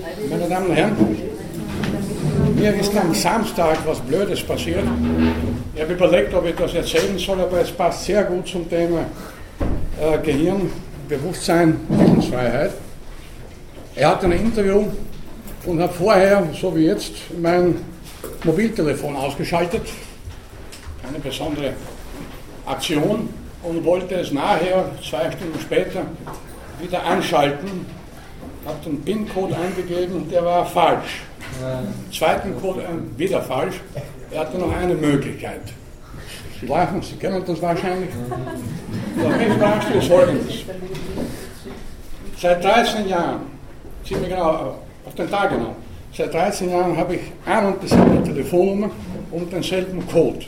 Meine Damen und Herren, mir ist am Samstag was Blödes passiert. Ich habe überlegt, ob ich das erzählen soll, aber es passt sehr gut zum Thema äh, Gehirn, Bewusstsein, Willensfreiheit. Er hatte ein Interview und hat vorher, so wie jetzt, mein Mobiltelefon ausgeschaltet. Eine besondere Aktion und wollte es nachher, zwei Stunden später, wieder anschalten. Habe den PIN-Code eingegeben und der war falsch. Zweiten Code äh, wieder falsch. Er hatte noch eine Möglichkeit. Sie lachen, Sie kennen das wahrscheinlich. Das Beispiel ist folgendes. Seit 13 Jahren, ziemlich genau, auf den Tag genau, seit 13 Jahren habe ich ein und dieselbe Telefonnummer und denselben Code.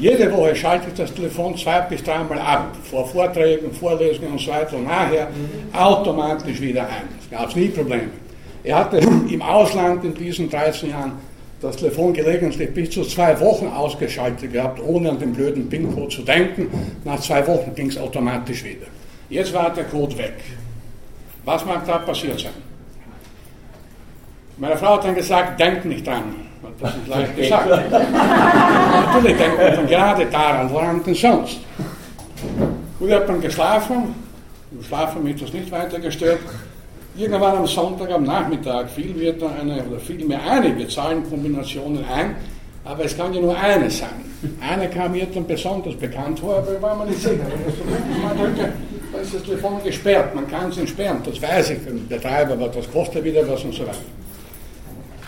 Jede Woche schalte ich das Telefon zwei bis dreimal ab, vor Vorträgen, Vorlesungen und so weiter und nachher automatisch wieder ein. Es gab nie Probleme. Er hatte im Ausland in diesen 13 Jahren das Telefon gelegentlich bis zu zwei Wochen ausgeschaltet gehabt, ohne an den blöden PIN-Code zu denken. Nach zwei Wochen ging es automatisch wieder. Jetzt war der Code weg. Was mag da passiert sein? Meine Frau hat dann gesagt, denk nicht dran. Das ist leicht gesagt. Natürlich denkt man dann gerade daran, woran denn sonst? Gut, ich habe dann geschlafen. Im Schlafen mich das nicht weiter gestört. Irgendwann am Sonntag am Nachmittag fiel mir dann eine, oder fiel mir einige Zahlenkombinationen ein, aber es kann ja nur eine sein. Eine kam mir dann besonders bekannt vor, aber ich war mir nicht sicher. Da ist das Telefon gesperrt, man kann es entsperren, das weiß ich, den Betreiber, aber das kostet wieder was und so weiter.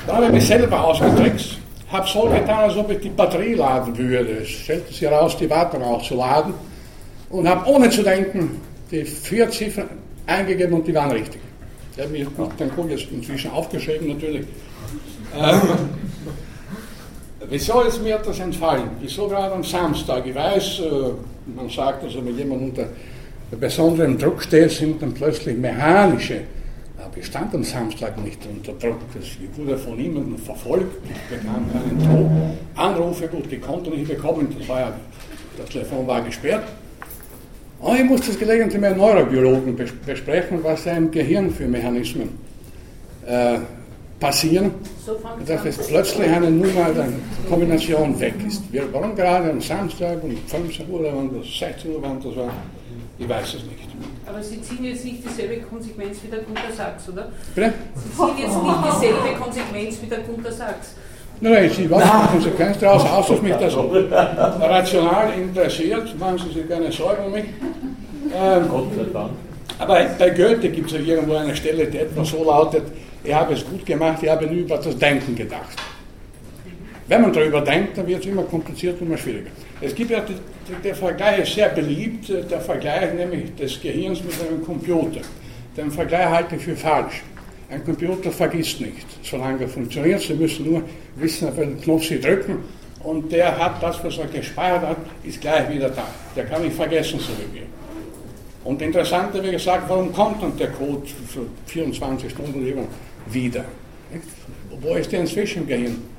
Da habe ich mich selber ausgetrickst, habe so getan, als ob ich die Batterie laden würde. Es stellte sich heraus, die Batterie auch zu laden und habe ohne zu denken die vier Ziffern eingegeben und die waren richtig. Ich habe mir den Code jetzt inzwischen aufgeschrieben natürlich. Ähm, wieso ist mir das entfallen? Wieso gerade am Samstag? Ich weiß, äh, man sagt, also wenn jemand unter besonderem Druck steht, sind dann plötzlich mechanische aber ich stand am Samstag nicht unter Druck. Ich wurde von niemandem verfolgt, ich bekam keinen Druck. Anrufe, gut, die konnte ich nicht bekommen, das, war ja, das Telefon war gesperrt. Und ich musste das gelegentlich mit einem Neurobiologen besprechen, was im Gehirn für Mechanismen äh, passieren, so dass es plötzlich eine Nummer, eine Kombination weg ist. Wir waren gerade am Samstag um 15 Uhr, wann das 16 Uhr, wann das war, ich weiß es nicht. Aber Sie ziehen jetzt nicht dieselbe Konsequenz wie der Gunter Sachs, oder? Bitte? Sie ziehen jetzt nicht dieselbe Konsequenz wie der Gunter Sachs. Nein, nein, ich ziehe was die Konsequenz daraus, aus, dass mich das rational interessiert. Machen Sie sich keine Sorgen um mich. Ähm, Gott sei Dank. Aber bei Goethe gibt es ja irgendwo eine Stelle, die etwa so lautet, ich habe es gut gemacht, ich habe nie über das Denken gedacht. Wenn man darüber denkt, dann wird es immer komplizierter und immer schwieriger. Es gibt ja, der Vergleich ist sehr beliebt, der Vergleich nämlich des Gehirns mit einem Computer. Den Vergleich halte ich für falsch. Ein Computer vergisst nicht, solange er funktioniert. Sie müssen nur wissen, auf welchen Knopf Sie drücken und der hat das, was er gespeichert hat, ist gleich wieder da. Der kann nicht vergessen, so wie wir. Und interessant, wie gesagt, warum kommt dann der Code für 24 Stunden wieder? Wo ist der inzwischen im Gehirn?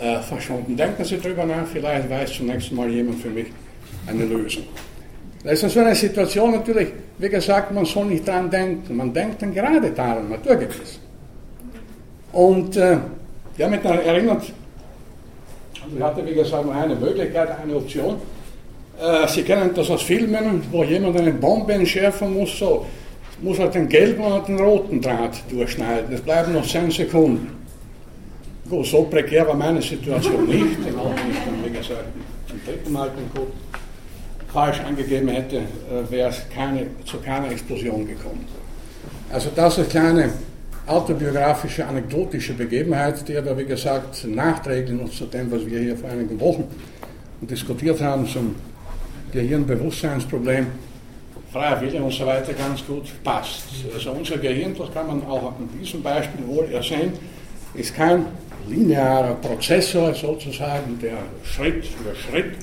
Äh, verschwunden. Denken Sie darüber nach, vielleicht weiß zunächst mal jemand für mich eine Lösung. Das ist so eine Situation natürlich, wie gesagt, man soll nicht daran denken. Man denkt dann gerade daran, naturgewiss. Und äh, habe mich daran erinnert, also ich hatte wie gesagt nur eine Möglichkeit, eine Option. Äh, Sie kennen das aus Filmen, wo jemand eine Bombe entschärfen muss, so muss er den gelben oder den roten Draht durchschneiden. Es bleiben noch 10 Sekunden. So prekär war meine Situation nicht, denn auch nicht, wie gesagt, zum dritten Mal den Code falsch angegeben hätte, äh, wäre es keine, zu keiner Explosion gekommen. Also das ist eine kleine autobiografische, anekdotische Begebenheit, die aber, wie gesagt, nachträglich noch zu dem, was wir hier vor einigen Wochen diskutiert haben, zum Gehirnbewusstseinsproblem, freier Wille und so weiter ganz gut passt. Also unser Gehirn, das kann man auch an diesem Beispiel wohl ersehen, ist kein linearer Prozessor sozusagen, der Schritt für Schritt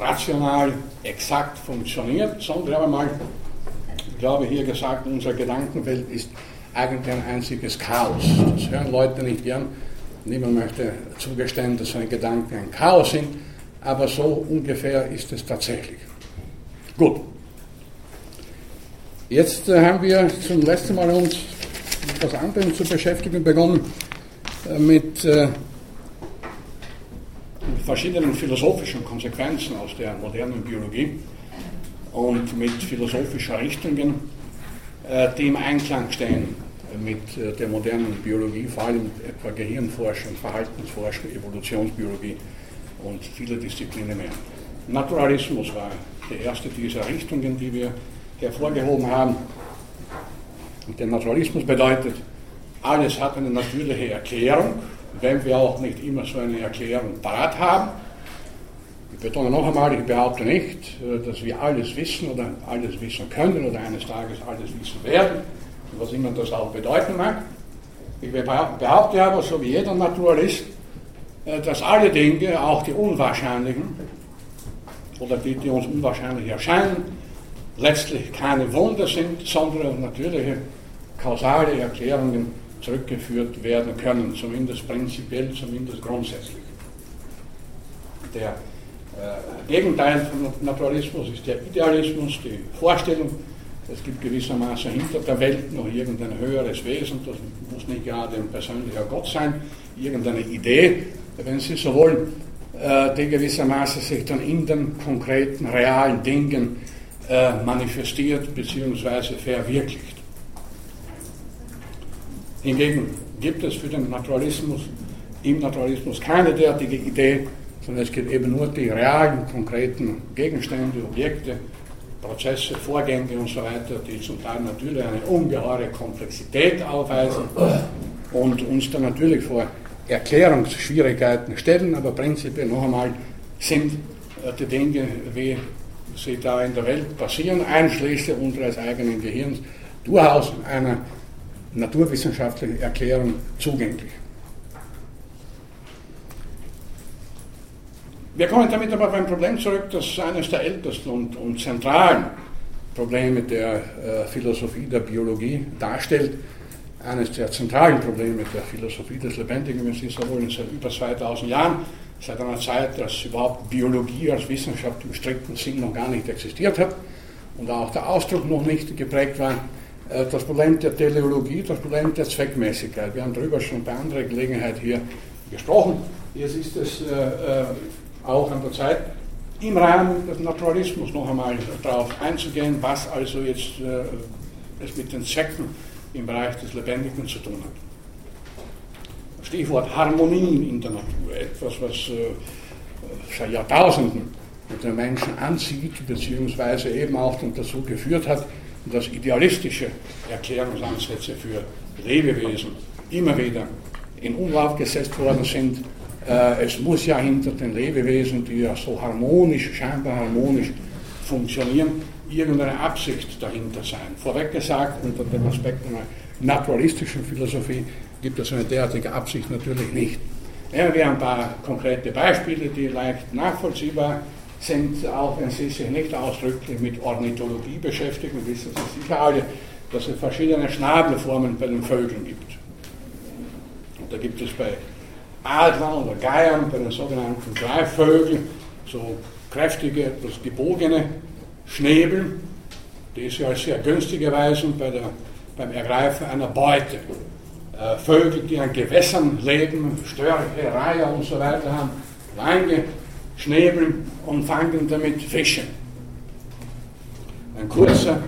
rational exakt funktioniert, sondern einmal, ich glaube hier gesagt, unsere Gedankenwelt ist eigentlich ein einziges Chaos. Das hören Leute nicht gern. Niemand möchte zugestehen, dass seine Gedanken ein Chaos sind, aber so ungefähr ist es tatsächlich. Gut. Jetzt äh, haben wir zum letzten Mal uns etwas anderem zu beschäftigen begonnen, mit äh, verschiedenen philosophischen Konsequenzen aus der modernen Biologie und mit philosophischen Richtungen, äh, die im Einklang stehen mit der modernen Biologie, vor allem etwa Gehirnforschung, Verhaltensforschung, Evolutionsbiologie und viele Disziplinen mehr. Naturalismus war die erste dieser Richtungen, die wir hervorgehoben haben. Und der Naturalismus bedeutet, alles hat eine natürliche Erklärung, wenn wir auch nicht immer so eine Erklärung parat haben. Ich betone noch einmal, ich behaupte nicht, äh, dass wir alles wissen oder alles wissen können oder eines Tages alles wissen werden, was immer das auch bedeuten mag. Ich behaupte aber, so wie jeder Naturalist, äh, dass alle Dinge, auch die unwahrscheinlichen, oder die, die uns unwahrscheinlich erscheinen, letztlich keine Wunder sind, sondern natürliche kausale Erklärungen zurückgeführt werden können, zumindest prinzipiell, zumindest grundsätzlich. Der äh, Gegenteil von Naturalismus ist der Idealismus, die Vorstellung, es gibt gewissermaßen hinter der Welt noch irgendein höheres Wesen, das muss nicht gerade ein persönlicher Gott sein, irgendeine Idee, wenn Sie so wollen, äh, die gewissermaßen sich dann in den konkreten, realen Dingen äh, manifestiert bzw. verwirklicht. Hingegen gibt es für den Naturalismus im Naturalismus keine derartige Idee, sondern es gibt eben nur die realen, konkreten Gegenstände, Objekte, Prozesse, Vorgänge und so weiter, die zum Teil natürlich eine ungeheure Komplexität aufweisen und uns dann natürlich vor Erklärungsschwierigkeiten stellen, aber prinzipiell noch einmal sind äh, die Dinge, wie sie da in der Welt passieren, einschließlich unseres eigenen Gehirns, durchaus einer naturwissenschaftlichen Erklärung zugänglich. Wir kommen damit aber beim Problem zurück, das eines der ältesten und, und zentralen Probleme der äh, Philosophie der Biologie darstellt, eines der zentralen Probleme der Philosophie des Lebendigen, wenn Sie so wollen, seit über 2000 Jahren, seit einer Zeit, dass überhaupt Biologie als Wissenschaft im strikten Sinn noch gar nicht existiert hat und auch der Ausdruck noch nicht geprägt war. Äh, das Problem der Teleologie, das Problem der Zweckmäßigkeit. Wir haben darüber schon bei anderer Gelegenheit hier gesprochen. Jetzt ist es äh, äh, auch an der Zeit, im Rahmen des Naturalismus noch einmal darauf einzugehen, was also jetzt es mit den Zwecken im Bereich des Lebendigen zu tun hat. Stichwort Harmonie in der Natur, etwas, was äh, seit Jahrtausenden den Menschen anzieht, beziehungsweise eben auch dazu geführt hat, dass idealistische Erklärungsansätze für Lebewesen immer wieder in Umlauf gesetzt worden sind. Äh, es muss ja hinter den Lebewesen, die ja so harmonisch, scheinbar harmonisch funktionieren, irgendeine Absicht dahinter sein. Vorweg gesagt, unter dem Aspekt einer naturalistischen Philosophie gibt es eine derartige Absicht natürlich nicht. Nehmen wir ein paar konkrete Beispiele, die leicht nachvollziehbar sind, auch wenn Sie sich nicht ausdrücklich mit Ornithologie beschäftigen, wissen Sie sicher alle, dass es verschiedene Schnabelformen bei den Vögeln gibt. Und da gibt es bei Adlern oder Geiern, bei den sogenannten Greifvögeln, so kräftige, etwas gebogene Schnäbel, die sie als sehr günstig erweisen bei der, beim Ergreifen einer Beute. Äh, Vögel, die an Gewässern leben, Störche, Reiher und so weiter haben, lange Schnäbel und fangen damit Fische. Ein kurzer,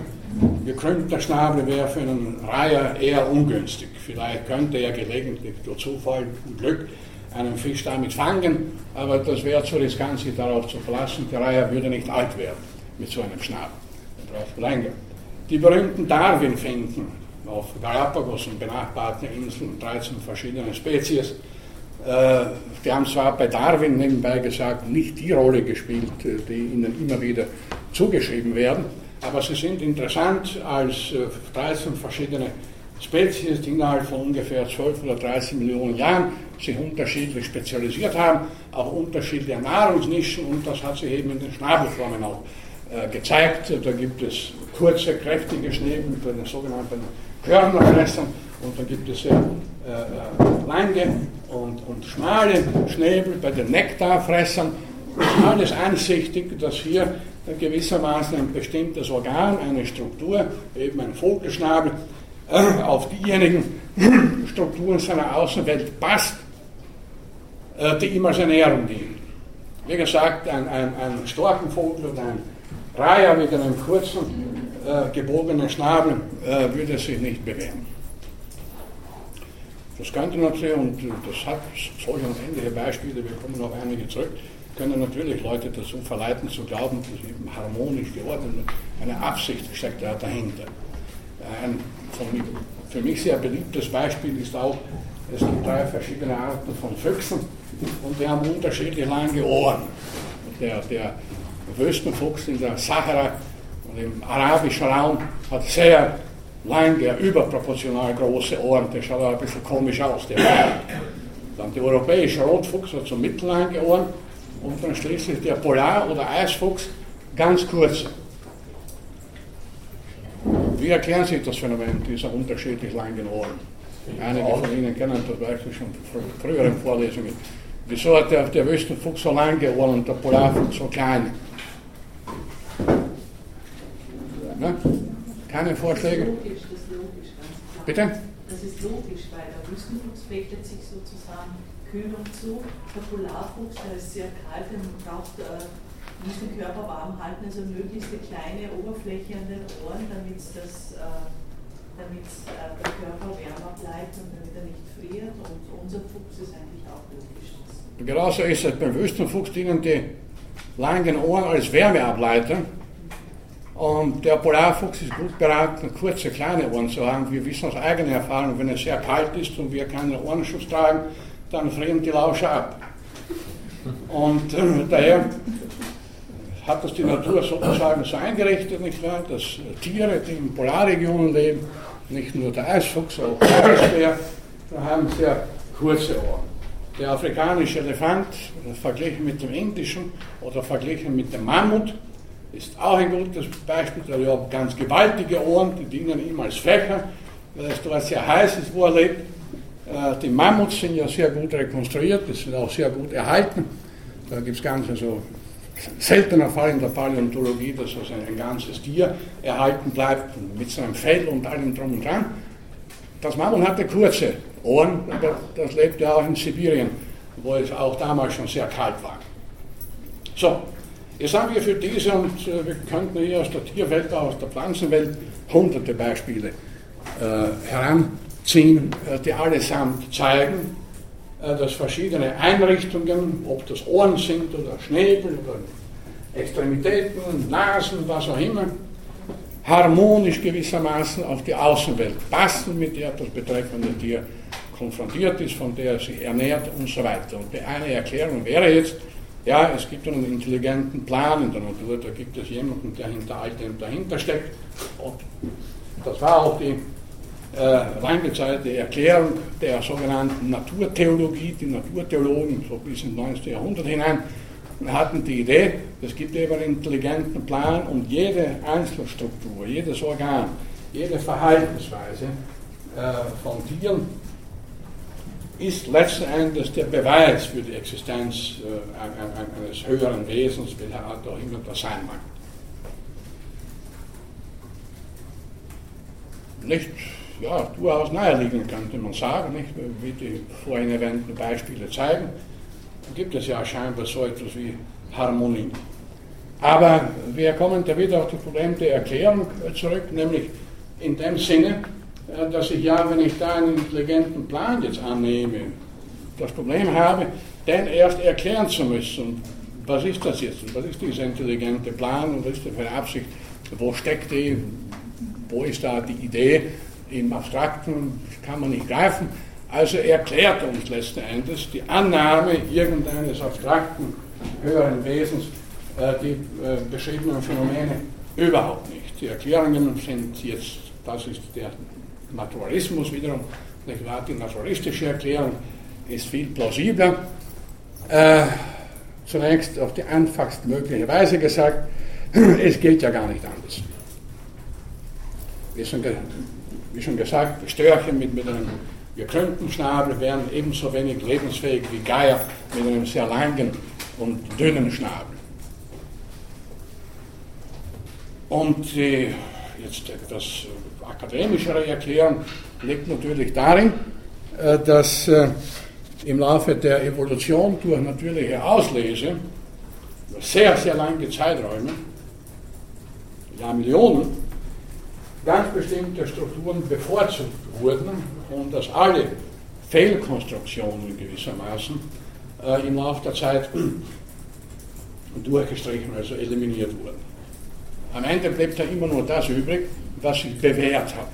gekrümmter Schnabel wäre für einen Reiher eher ungünstig. Vielleicht könnte er gelegentlich durch Zufall und Glück einen Fisch damit fangen, aber das wäre zu riskant, sich darauf zu verlassen. Der Reiher würde nicht alt werden mit so einem Schnabel. Er braucht länger. Die berühmten Darwin-Finken auf Galapagos und benachbarten Inseln, 13 verschiedene Spezies, die haben zwar bei Darwin nebenbei gesagt nicht die Rolle gespielt, äh, die ihnen immer wieder zugeschrieben werden, aber sie sind interessant als 13 äh, verschiedene Spezies, die innerhalb von ungefähr 12 oder 13 Millionen Jahren sich unterschiedlich spezialisiert haben, auch unterschiedliche Nahrungsnischen und das hat sich eben in den Schnabelformen auch äh, gezeigt. Da gibt es kurze, kräftige Schnäbel bei den sogenannten Körnerfressern und dann gibt es sehr äh, äh, lange und, und schmale Schnäbel bei den Nektarfressern. Alles einsichtig, dass hier gewissermaßen ein bestimmtes Organ, eine Struktur, eben ein Vogelschnabel, äh, auf diejenigen Strukturen seiner Außenwelt passt, äh, die ihm als Ernährung dienen. Wie gesagt, ein, ein, ein Storkenvogel oder ein Reiher mit einem kurzen, äh, gebogenen Schnabel äh, würde sich nicht bewähren. Das könnte natürlich, und das hat solche ähnliche Beispiele, wir kommen noch einige zurück, können natürlich Leute dazu verleiten zu glauben, dass eben harmonisch geordnet. Eine Absicht steckt da dahinter. Ein für mich sehr beliebtes Beispiel ist auch, es gibt drei verschiedene Arten von Füchsen und die haben unterschiedlich lange Ohren. Der, der Wüstenfuchs in der Sahara und im arabischen Raum hat sehr lange, überproportional große Ohren, der schaut auch ein bisschen komisch aus. Der dann der europäische Rotfuchs hat so mittellange Ohren und dann schließlich der Polar- oder Eisfuchs ganz kurze. Wie erklären Sie das Phänomen dieser unterschiedlich langen Ohren? Einige von Ihnen kennen das beispielsweise schon von früheren Vorlesungen. Wieso hat der, der Wüstenfuchs so lange Ohren und der Polarfuchs so kleine? Keine Vorschläge? Das ist logisch, das ist logisch, ganz klar. Bitte? Das ist logisch, weil der Wüstenfuchs fechtet sich sozusagen Kühlung zu. Der Polarfuchs, der ist sehr kalt und braucht äh, den Körper warm halten, also möglichst eine kleine Oberfläche an den Ohren, damit das äh, damit äh, der Körper wärmer bleibt und damit er nicht friert. Und unser Fuchs ist eigentlich auch logisch. Genauso ist es beim Wüstenfuchs dienen die langen Ohren als Wärmeableiter. Und der Polarfuchs ist gut beraten, kurze, kleine Ohren zu haben. Wir wissen aus eigener Erfahrung, wenn es sehr kalt ist und wir keinen Ohrenschutz tragen, dann frieren die Lauscher ab. Und äh, daher hat das die Natur sozusagen so eingerichtet, nicht wahr? dass Tiere, die in Polarregionen leben, nicht nur der Eisfuchs, auch der Eisbär, haben sehr kurze Ohren. Der afrikanische Elefant, verglichen mit dem indischen oder verglichen mit dem Mammut, ist auch ein gutes Beispiel. Der hat ganz gewaltige Ohren, die dienen ihm als Fächer, weil es dort sehr heiß ist, wo er lebt. Äh, die Mammuts sind ja sehr gut rekonstruiert, die sind auch sehr gut erhalten. Da gibt es ganz also seltener Fall in der Paläontologie, dass also ein ganzes Tier erhalten bleibt mit seinem Fell und allem drum und dran. Das Mammut hatte kurze Ohren, aber das lebte auch in Sibirien, wo es auch damals schon sehr kalt war. So, jetzt haben wir für diese, und äh, wir könnten hier aus der Tierwelt, aus der Pflanzenwelt, hunderte Beispiele äh, heranziehen, äh, die allesamt zeigen, äh, dass verschiedene Einrichtungen, ob das Ohren sind oder Schnäbel oder Extremitäten, Nasen, was auch immer, harmonisch gewissermaßen auf die Außenwelt passen, mit der das betreffende Tier konfrontiert ist, von der er sich ernährt und so weiter. Und die eine Erklärung wäre jetzt, ja, es gibt einen intelligenten Plan in der Natur, da gibt es jemanden, der hinter all dem dahinter steckt. Und das war auch die äh, lange Erklärung der sogenannten Naturtheologie, die Naturtheologen so bis ins 19. Jahrhundert hinein hatten die Idee, es gibt eben einen intelligenten Plan und jede Einzelstruktur, jedes Organ, jede Verhaltensweise äh, von Tieren ist letzten Endes der Beweis für die Existenz äh, eines höheren Wesens, welcher Art auch immer das sein mag. Nicht ja, durchaus naheliegend, könnte man sagen, nicht? wie die vorhin erwähnten Beispiele zeigen. Gibt es ja scheinbar so etwas wie Harmonie. Aber wir kommen da wieder auf das Problem der Erklärung zurück, nämlich in dem Sinne, dass ich ja, wenn ich da einen intelligenten Plan jetzt annehme, das Problem habe, den erst erklären zu müssen. Was ist das jetzt? Was ist dieser intelligente Plan und was ist das für eine Absicht? Wo steckt die? Wo ist da die Idee? im Abstrakten kann man nicht greifen. Also erklärt uns letzten Endes die Annahme irgendeines abstrakten höheren Wesens äh, die äh, beschriebenen Phänomene überhaupt nicht. Die Erklärungen sind jetzt, das ist der Naturalismus wiederum, wahr? die naturalistische Erklärung ist viel plausibler. Äh, zunächst auf die einfachst mögliche Weise gesagt, es geht ja gar nicht anders. Wir sind wie schon gesagt, Störchen mit, mit einem gekrümmten Schnabel wären ebenso wenig lebensfähig wie Geier mit einem sehr langen und dünnen Schnabel. Und äh, jetzt etwas akademischere Erklärung liegt natürlich darin, äh, dass äh, im Laufe der Evolution durch natürliche Auslese sehr, sehr lange Zeiträume, ja Millionen, ganz bestimmte Strukturen bevorzugt wurden und dass alle Fehlkonstruktionen gewissermaßen äh, im Laufe der Zeit durchgestrichen, also eliminiert wurden. Am Ende bleibt ja immer nur das übrig, was sich bewährt hat.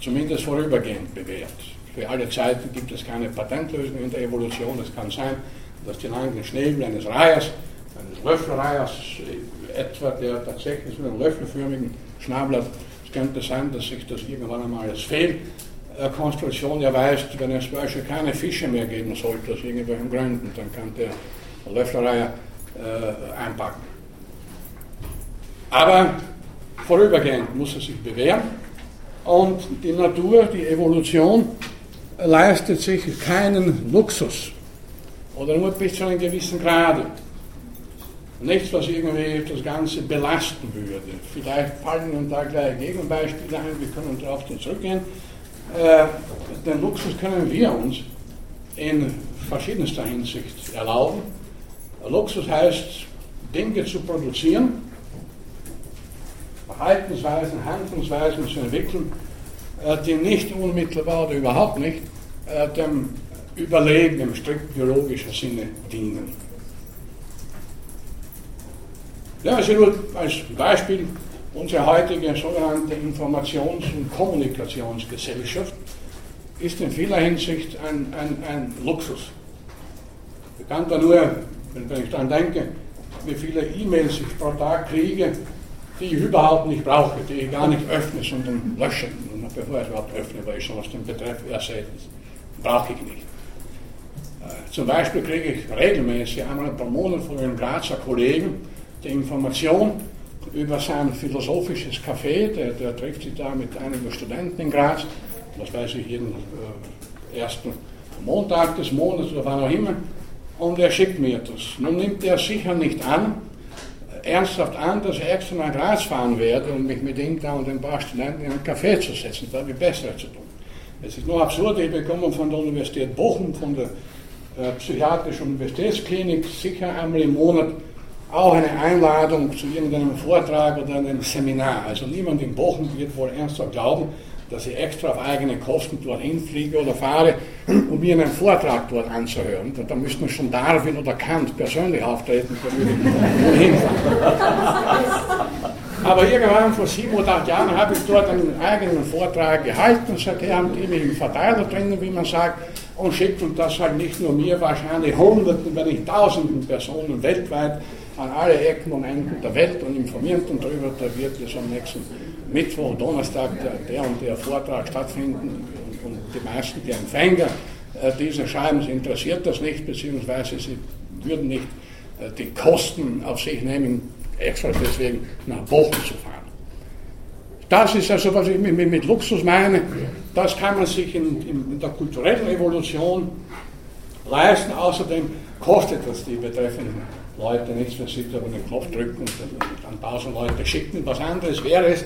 Zumindest vorübergehend bewährt. Für alle Zeiten gibt es keine Patentlösung in der Evolution. Es kann sein, dass die langen Schnäbel eines Reihers, eines Löffelreihers, etwa der tatsächlich so einen löffelförmigen Schnabel hat, es könnte sein, dass sich das irgendwann einmal als Fehlkonstruktion erweist, wenn es beispielsweise keine Fische mehr geben sollte, aus irgendwelchen Gründen, dann kann der Löffelreiher äh, einpacken. Aber vorübergehend muss er sich bewähren und die Natur, die Evolution leistet sich keinen Luxus oder nur bis zu einem gewissen Grade. Nichts, was irgendwie das Ganze belasten würde. Vielleicht fallen uns da gleich Gegenbeispiele ein, wir können darauf zurückgehen. Äh, den Luxus können wir uns in verschiedenster Hinsicht erlauben. Luxus heißt, Dinge zu produzieren, Verhaltensweisen, Handlungsweisen zu entwickeln, äh, die nicht unmittelbar oder überhaupt nicht äh, dem Überleben im strikt biologischen Sinne dienen. Ja, also nur als Beispiel unsere heutige sogenannte Informations- und Kommunikationsgesellschaft ist in vieler Hinsicht ein, ein, ein Luxus. Ich kann da nur, wenn ich daran denke, wie viele E-Mails ich pro Tag kriege, die ich überhaupt nicht brauche, die ich gar nicht öffne, sondern lösche. Und bevor ich überhaupt öffne, weil ich schon aus dem Betreff ersetzen brauche ich nicht. Äh, zum Beispiel kriege ich regelmäßig einmal pro Monat von einem Grazer Kollegen die Information über sein philosophisches Café. Der, der trifft sich da mit einigen Studenten in Graz, das weiß ich jeden äh, ersten Montag des Monats oder wann auch immer. Und er schickt mir das. Nun nimmt er sicher nicht an, ernsthaft an, dass ich extra nach Graz fahren werde, um mich mit ihm da und ein paar Studenten in ein Café zu setzen. Das habe ich besser zu tun. Es ist nur absurd, ich bekomme von der Universität Bochum, von der äh, Psychiatrischen Universitätsklinik sicher einmal im Monat auch eine Einladung zu irgendeinem Vortrag oder einem Seminar. Also niemand in Bochum wird wohl ernsthaft glauben, dass ich extra auf eigene Kosten dorthin fliege oder fahre, um mir einen Vortrag dort anzuhören. Da, da müsste man schon Darwin oder Kant persönlich auftreten, da würde ich hinfahren. Aber irgendwann vor sieben oder acht Jahren habe ich dort einen eigenen Vortrag gehalten. Seither haben die mich im Verteiler drinnen, wie man sagt, und schickt und das halt nicht nur mir, wahrscheinlich Hunderten, wenn nicht Tausenden Personen weltweit an alle Ecken und Enden der Welt und informiert und darüber, da wird jetzt am nächsten Mittwoch, Donnerstag der, der und der Vortrag stattfinden und, und die meisten, die Empfänger äh, dieser Schreiben, interessiert das nicht, beziehungsweise sie würden nicht äh, die Kosten auf sich nehmen, extra deswegen nach Bochum zu fahren. Das ist also, was ich mit, mit Luxus meine, das kann man sich in, in, der kulturellen Evolution leisten. Außerdem kostet das die betreffenden Leute nichts, wenn sie da einen Knopf drücken und dann 1000 Leute schicken. Was anderes wäre es,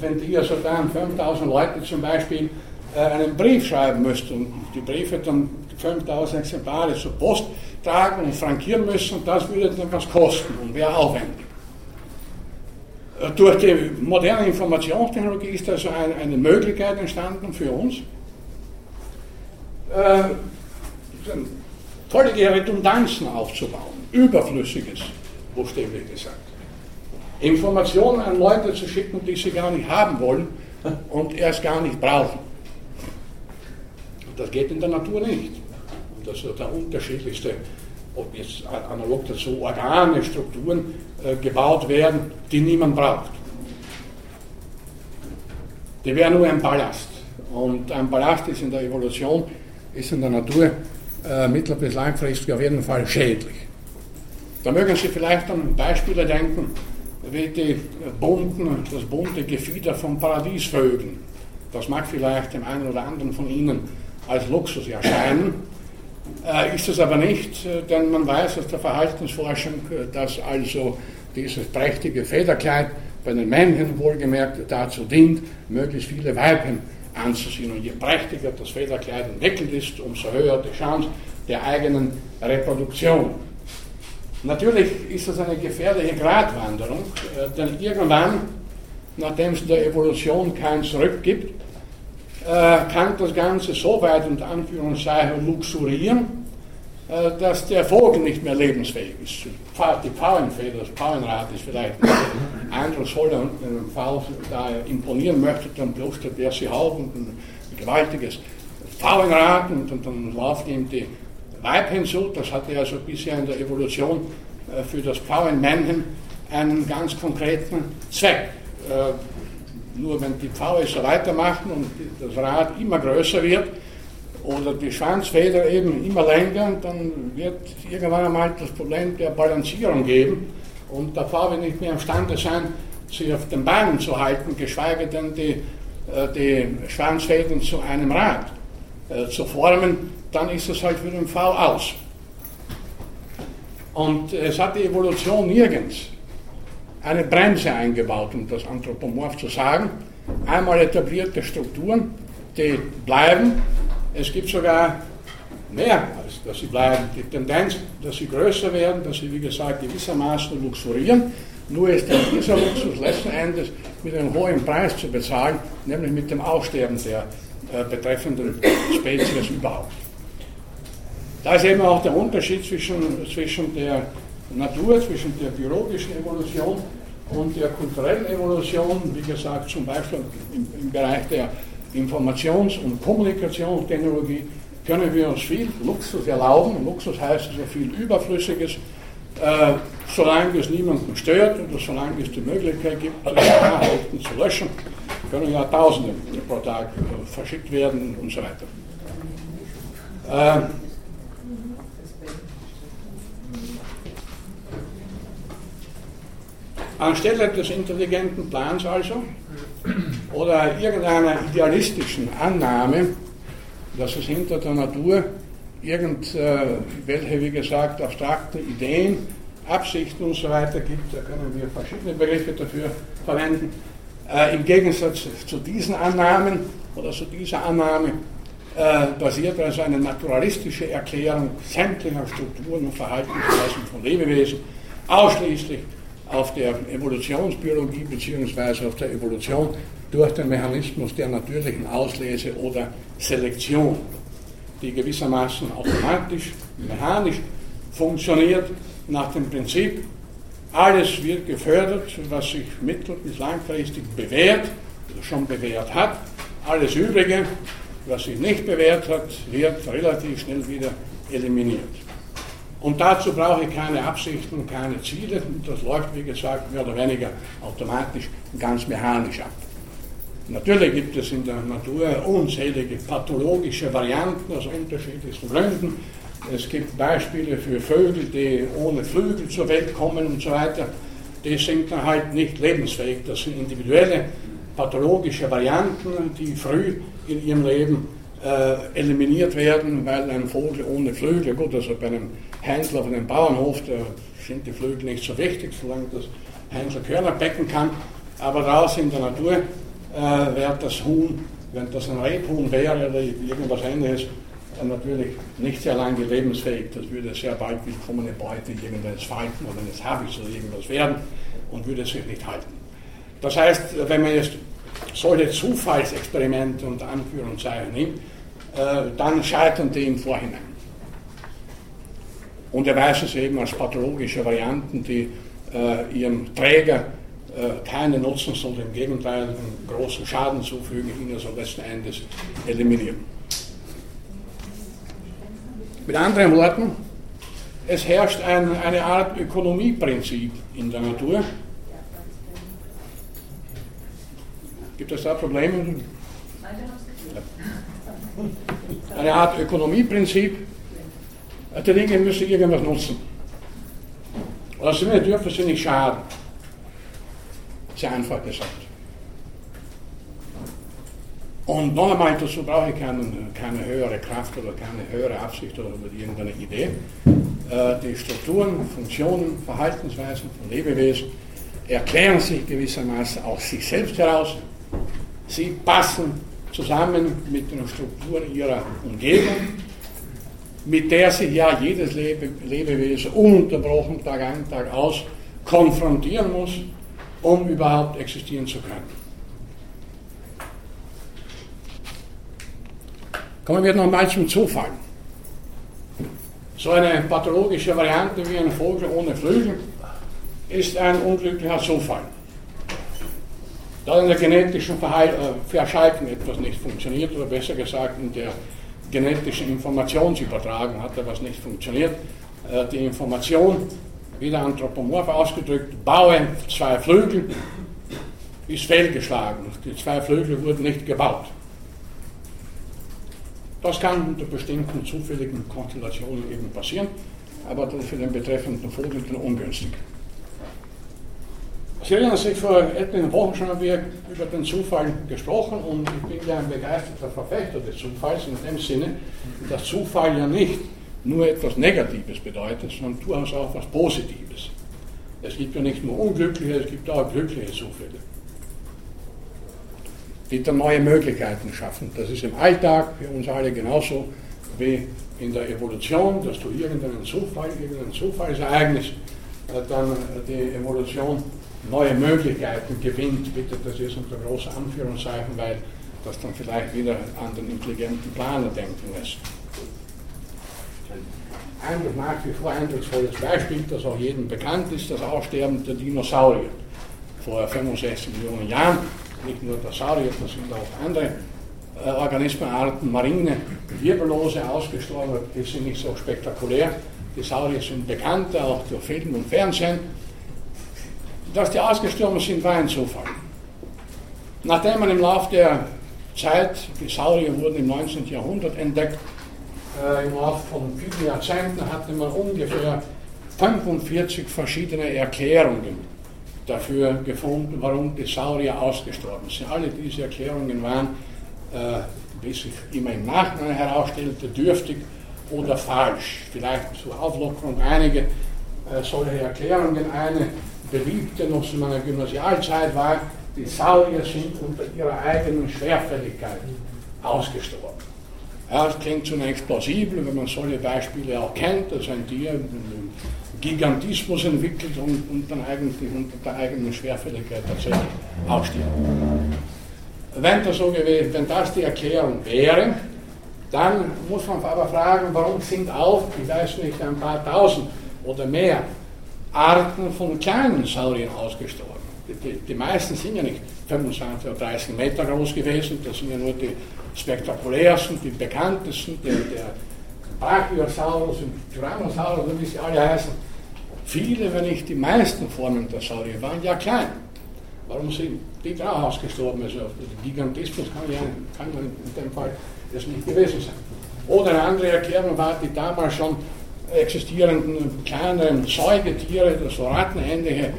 wenn die also dann 5000 Leute zum Beispiel äh, einen Brief schreiben müssten und die Briefe dann 5000 Exemplare zur Post tragen und frankieren müssen, das würde dann was kosten und wäre aufwendig. Äh, durch die moderne Informationstechnologie ist also eine, eine Möglichkeit entstanden für uns, äh, völlige Redundanzen aufzubauen, überflüssiges, buchstäblich gesagt. Informationen an Leute zu schicken, die sie gar nicht haben wollen und erst gar nicht brauchen. Das geht in der Natur nicht. Und das ist der unterschiedlichste, ob jetzt analog dazu Organe, Strukturen äh, gebaut werden, die niemand braucht. Die wären nur ein Ballast. Und ein Ballast ist in der Evolution, ist in der Natur äh, mittel- bis langfristig auf jeden Fall schädlich. Da mögen Sie vielleicht an Beispiele denken, wie die bunten, das bunte Gefieder von Paradiesvögeln. Das mag vielleicht dem einen oder anderen von Ihnen als Luxus erscheinen, äh, ist es aber nicht, äh, denn man weiß aus der Verhaltensforschung, äh, dass also dieses prächtige Federkleid bei den Männchen wohlgemerkt dazu dient, möglichst viele Weibchen anzusehen. Und je prächtiger das Federkleid entwickelt ist, umso höher die Chance der eigenen Reproduktion. Natürlich ist das eine gefährliche Gratwanderung, äh, denn irgendwann, nachdem es der Evolution kein Zurück gibt, äh, kann das Ganze so weit unter Anführungszeichen luxurieren, äh, dass der Vogel nicht mehr lebensfähig ist. Die Pfauenfeder, das Pfauenrad ist vielleicht ein eindrucksvoller wenn Fall da imponieren möchte, dann blustert er sie halb und ein gewaltiges Pfauenrad und, und dann läuft ihm die Weibchen zu. Das hatte also bisher in der Evolution äh, für das Pfauenmännchen einen ganz konkreten Zweck. Äh, nur wenn die Pfaue so weitermachen und das Rad immer größer wird, oder die Schwanzfeder eben immer länger, dann wird irgendwann einmal das Problem der Balancierung geben und der Frau wird nicht mehr imstande sein, sich auf den Beinen zu halten, geschweige denn die, äh, die Schwanzfäden zu einem Rad zu formen, dann ist es halt für den V aus. Und es hat die Evolution nirgends eine Bremse eingebaut, um das anthropomorph zu sagen. Einmal etablierte Strukturen, die bleiben es gibt sogar mehr, als dass sie bleiben. Die Tendenz, dass sie größer werden, dass sie, wie gesagt, gewissermaßen luxurieren. Nur ist dieser Luxus letzten Endes mit einem hohen Preis zu bezahlen, nämlich mit dem Aussterben der äh, betreffenden Spezies überhaupt. Da ist eben auch der Unterschied zwischen, zwischen der Natur, zwischen der biologischen Evolution und der kulturellen Evolution, wie gesagt, zum Beispiel im, im Bereich der Informations- und Kommunikationstechnologie können wir uns viel Luxus erlauben. Luxus heißt also viel Überflüssiges, äh, solange es niemanden stört oder solange es die Möglichkeit gibt, Nachrichten zu löschen, können ja Tausende pro Tag verschickt werden und so weiter. Äh, anstelle des intelligenten Plans also oder irgendeiner idealistischen Annahme, dass es hinter der Natur irgendwelche, wie gesagt, abstrakte Ideen, Absichten und so weiter gibt, da können wir verschiedene Begriffe dafür verwenden. Äh, Im Gegensatz zu diesen Annahmen oder zu dieser Annahme äh, basiert also eine naturalistische Erklärung sämtlicher Strukturen und Verhaltensweisen von Lebewesen ausschließlich auf der Evolutionsbiologie bzw. auf der Evolution durch den Mechanismus der natürlichen Auslese oder Selektion, die gewissermaßen automatisch, mechanisch funktioniert nach dem Prinzip, alles wird gefördert, was sich mittel- bis langfristig bewährt schon bewährt hat. Alles Übrige, was sich nicht bewährt hat, wird relativ schnell wieder eliminiert. Und dazu brauche ich keine Absichten, keine Ziele. Das läuft, wie gesagt, mehr oder weniger automatisch, ganz mechanisch ab. Natürlich gibt es in der Natur unzählige pathologische Varianten aus unterschiedlichsten Gründen. Es gibt Beispiele für Vögel, die ohne Flügel zur Welt kommen und so weiter. Die sind dann halt nicht lebensfähig. Das sind individuelle pathologische Varianten, die früh in ihrem Leben äh, eliminiert werden, weil ein Vogel ohne Flügel, gut, also bei einem Händler auf einem Bauernhof, da sind die Flügel nicht so wichtig, solange das Händler Körner becken kann. Aber draußen in der Natur äh, wäre das Huhn, wenn das ein Rebhuhn wäre oder irgendwas ähnliches, natürlich nicht sehr lange lebensfähig. Das würde sehr bald willkommene Beute irgendeines Falken oder eines Habits oder irgendwas werden und würde sich nicht halten. Das heißt, wenn man jetzt solche Zufallsexperimente unter Anführungszeichen nimmt, äh, dann scheitern die im Vorhinein. Und er weiß es eben als pathologische Varianten, die äh, ihrem Träger äh, keinen Nutzen, sondern im Gegenteil einen großen Schaden zufügen, ihn also letzten Endes eliminieren. Mit anderen Worten, es herrscht ein, eine Art Ökonomieprinzip in der Natur. Gibt es da Probleme? Eine Art Ökonomieprinzip, die Dinge müssen irgendwas nutzen. Also wir dürfen sie nicht schaden. Sehr einfach gesagt. Und noch einmal, dazu brauche ich keine, keine höhere Kraft oder keine höhere Absicht oder irgendeine Idee. Äh, die Strukturen, Funktionen, Verhaltensweisen von Lebewesen erklären sich gewissermaßen aus sich selbst heraus. Sie passen zusammen mit den Strukturen ihrer Umgebung, mit der sich ja jedes Lebe, Lebewesen ununterbrochen Tag ein, Tag aus konfrontieren muss, um überhaupt existieren zu können. Kommen wir nochmal zum Zufall. So eine pathologische Variante wie ein Vogel ohne Flügel ist ein unglücklicher Zufall. Da in der genetischen Verheil äh, Verschaltung etwas nicht funktioniert, oder besser gesagt in der genetischen Informationsübertragung hat etwas nicht funktioniert. Äh, die Information, wieder anthropomorph ausgedrückt, baue zwei Flügel, ist fehlgeschlagen. Die zwei Flügel wurden nicht gebaut. Das kann unter bestimmten zufälligen Konstellationen eben passieren, aber dann für den betreffenden Vogel ungünstig. Sie erinnern sich, vor etlichen Wochen schon haben wir über den Zufall gesprochen und ich bin ja ein begeisterter Verfechter des Zufalls in dem Sinne, dass Zufall ja nicht nur etwas Negatives bedeutet, sondern durchaus auch etwas Positives. Es gibt ja nicht nur unglückliche, es gibt auch glückliche Zufälle die dann neue Möglichkeiten schaffen. Das ist im Alltag für uns alle genauso wie in der Evolution, dass du irgendeinen Zufall, irgendein Zufallsereignis äh, dann die Evolution neue Möglichkeiten gewinnt. Bitte, das ist unter großer Anführungszeichen, weil das dann vielleicht wieder an den intelligenten Planer denken lässt. Ein nach wie vor eindrucksvolles Beispiel, das auch jedem bekannt ist, das Aussterben der Dinosaurier. Vor 65 Millionen Jahren nicht nur der Saurier, das sind auch andere äh, Organismenarten, marine, Wirbellose ausgestorben, die sind nicht so spektakulär. Die Saurier sind bekannt, auch durch Film und Fernsehen. Dass die ausgestorben sind, war ein Zufall. Nachdem man im Laufe der Zeit, die Saurier wurden im 19. Jahrhundert entdeckt, äh, im Laufe von vielen Jahrzehnten hatte man ungefähr 45 verschiedene Erklärungen dafür gefunden, warum die Saurier ausgestorben sind. Alle diese Erklärungen waren, äh, wie sich immer im Nachhinein herausstellte, dürftig oder falsch. Vielleicht zur Auflockerung einige äh, solche Erklärungen. Eine beliebte noch zu meiner Gymnasialzeit war, die Saurier sind unter ihrer eigenen Schwerfälligkeit ausgestorben. Ja, das klingt zunächst plausibel, wenn man solche Beispiele auch kennt, dass ein Tier Gigantismus entwickelt und, und dann eigentlich unter der eigenen Schwerfälligkeit tatsächlich aufsteht. Wenn das so gewesen, wenn das die Erklärung wäre, dann muss man aber fragen, warum sind auch, ich weiß nicht, ein paar tausend oder mehr Arten von kleinen Sauriern ausgestorben. Die, die, meisten sind ja nicht 25 oder 30 Meter groß gewesen, das sind ja nur die spektakulärsten, die bekanntesten, der, der Brachiosaurus und Tyrannosaurus, wie sie alle heißen, viele, wenn nicht die meisten Formen der Saurier waren ja klein. Warum sind die da ausgestorben? Also Gigantismus kann, ja, kann in dem Fall das nicht gewesen sein. Oder eine andere Erklärung war, die damals schon existierenden kleineren Säugetiere, so rattenhändige,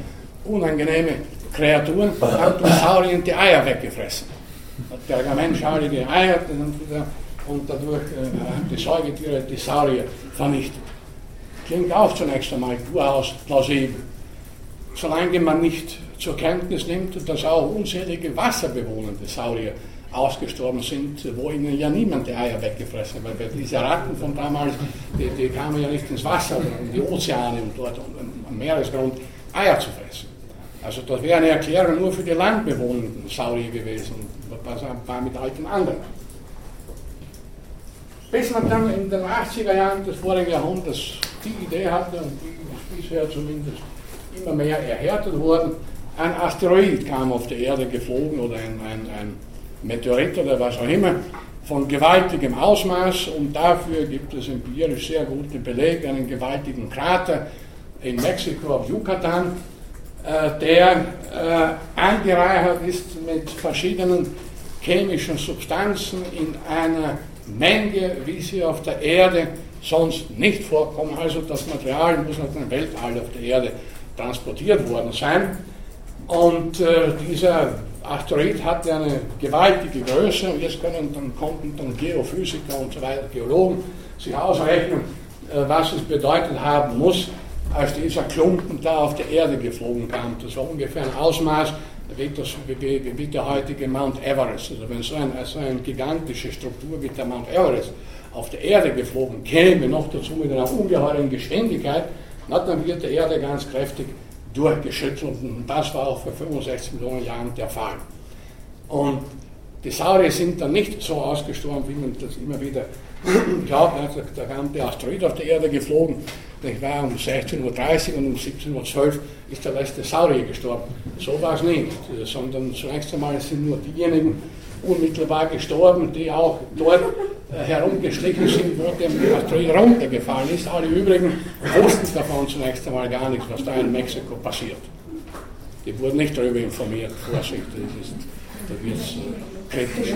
unangenehme Kreaturen, haben den Sauriern die Eier weggefressen. Pergamentschalige Eier und dadurch äh, die Säugetiere, die Saurier vernichtet klingt auch zunächst einmal durchaus plausibel. Solange man nicht zur Kenntnis nimmt, dass auch unzählige wasserbewohnende Saurier ausgestorben sind, wo ihnen ja niemand die Eier weggefressen hat. Weil diese Ratten von damals, die, die kamen ja nicht ins Wasser, in die Ozeane und dort am Meeresgrund Eier zu fressen. Also das wäre eine Erklärung nur für die landbewohnenden Saurier gewesen, was war mit alten anderen. Bis man dann in den 80er Jahren des vorigen Jahrhunderts die Idee hatte und die ist bisher zumindest immer mehr erhärtet worden, ein Asteroid kam auf die Erde geflogen oder ein, ein, ein Meteorit oder was auch immer von gewaltigem Ausmaß und dafür gibt es empirisch sehr gute Belege, einen gewaltigen Krater in Mexiko auf Yucatan, äh, der äh, angereichert ist mit verschiedenen chemischen Substanzen in einer Menge, wie sie auf der Erde sonst nicht vorkommen. Also das Material muss aus dem Weltall auf der Erde transportiert worden sein. Und äh, dieser Asteroid hatte eine gewaltige Größe und jetzt können dann, konnten dann Geophysiker und so weiter, Geologen, sich ausrechnen, äh, was es bedeutet haben muss, als dieser Klumpen da auf der Erde geflogen kam. Das war ungefähr ein Ausmaß wie, das, wie, wie der heutige Mount Everest. Also wenn so, ein, so eine gigantische Struktur wie der Mount Everest auf der Erde geflogen käme, noch dazu mit einer ungeheuren Geschwindigkeit, dann wird die Erde ganz kräftig durchgeschüttelt und das war auch vor 65 Millionen Jahren der Fall. Und die Saurier sind dann nicht so ausgestorben, wie man das immer wieder glaubt. Da kam der Asteroid auf der Erde geflogen, das war um 16.30 Uhr und um 17.12 Uhr ist der letzte Saurier gestorben. So war es nicht, sondern zunächst einmal sind nur diejenigen unmittelbar gestorben, die auch dort herumgeschlichen sind, wo der Asteroid runtergefallen ist. Alle übrigen wussten davon zunächst einmal gar nichts, was da in Mexiko passiert. Die wurden nicht darüber informiert. Vorsicht, das ist, da wird es äh, kritisch.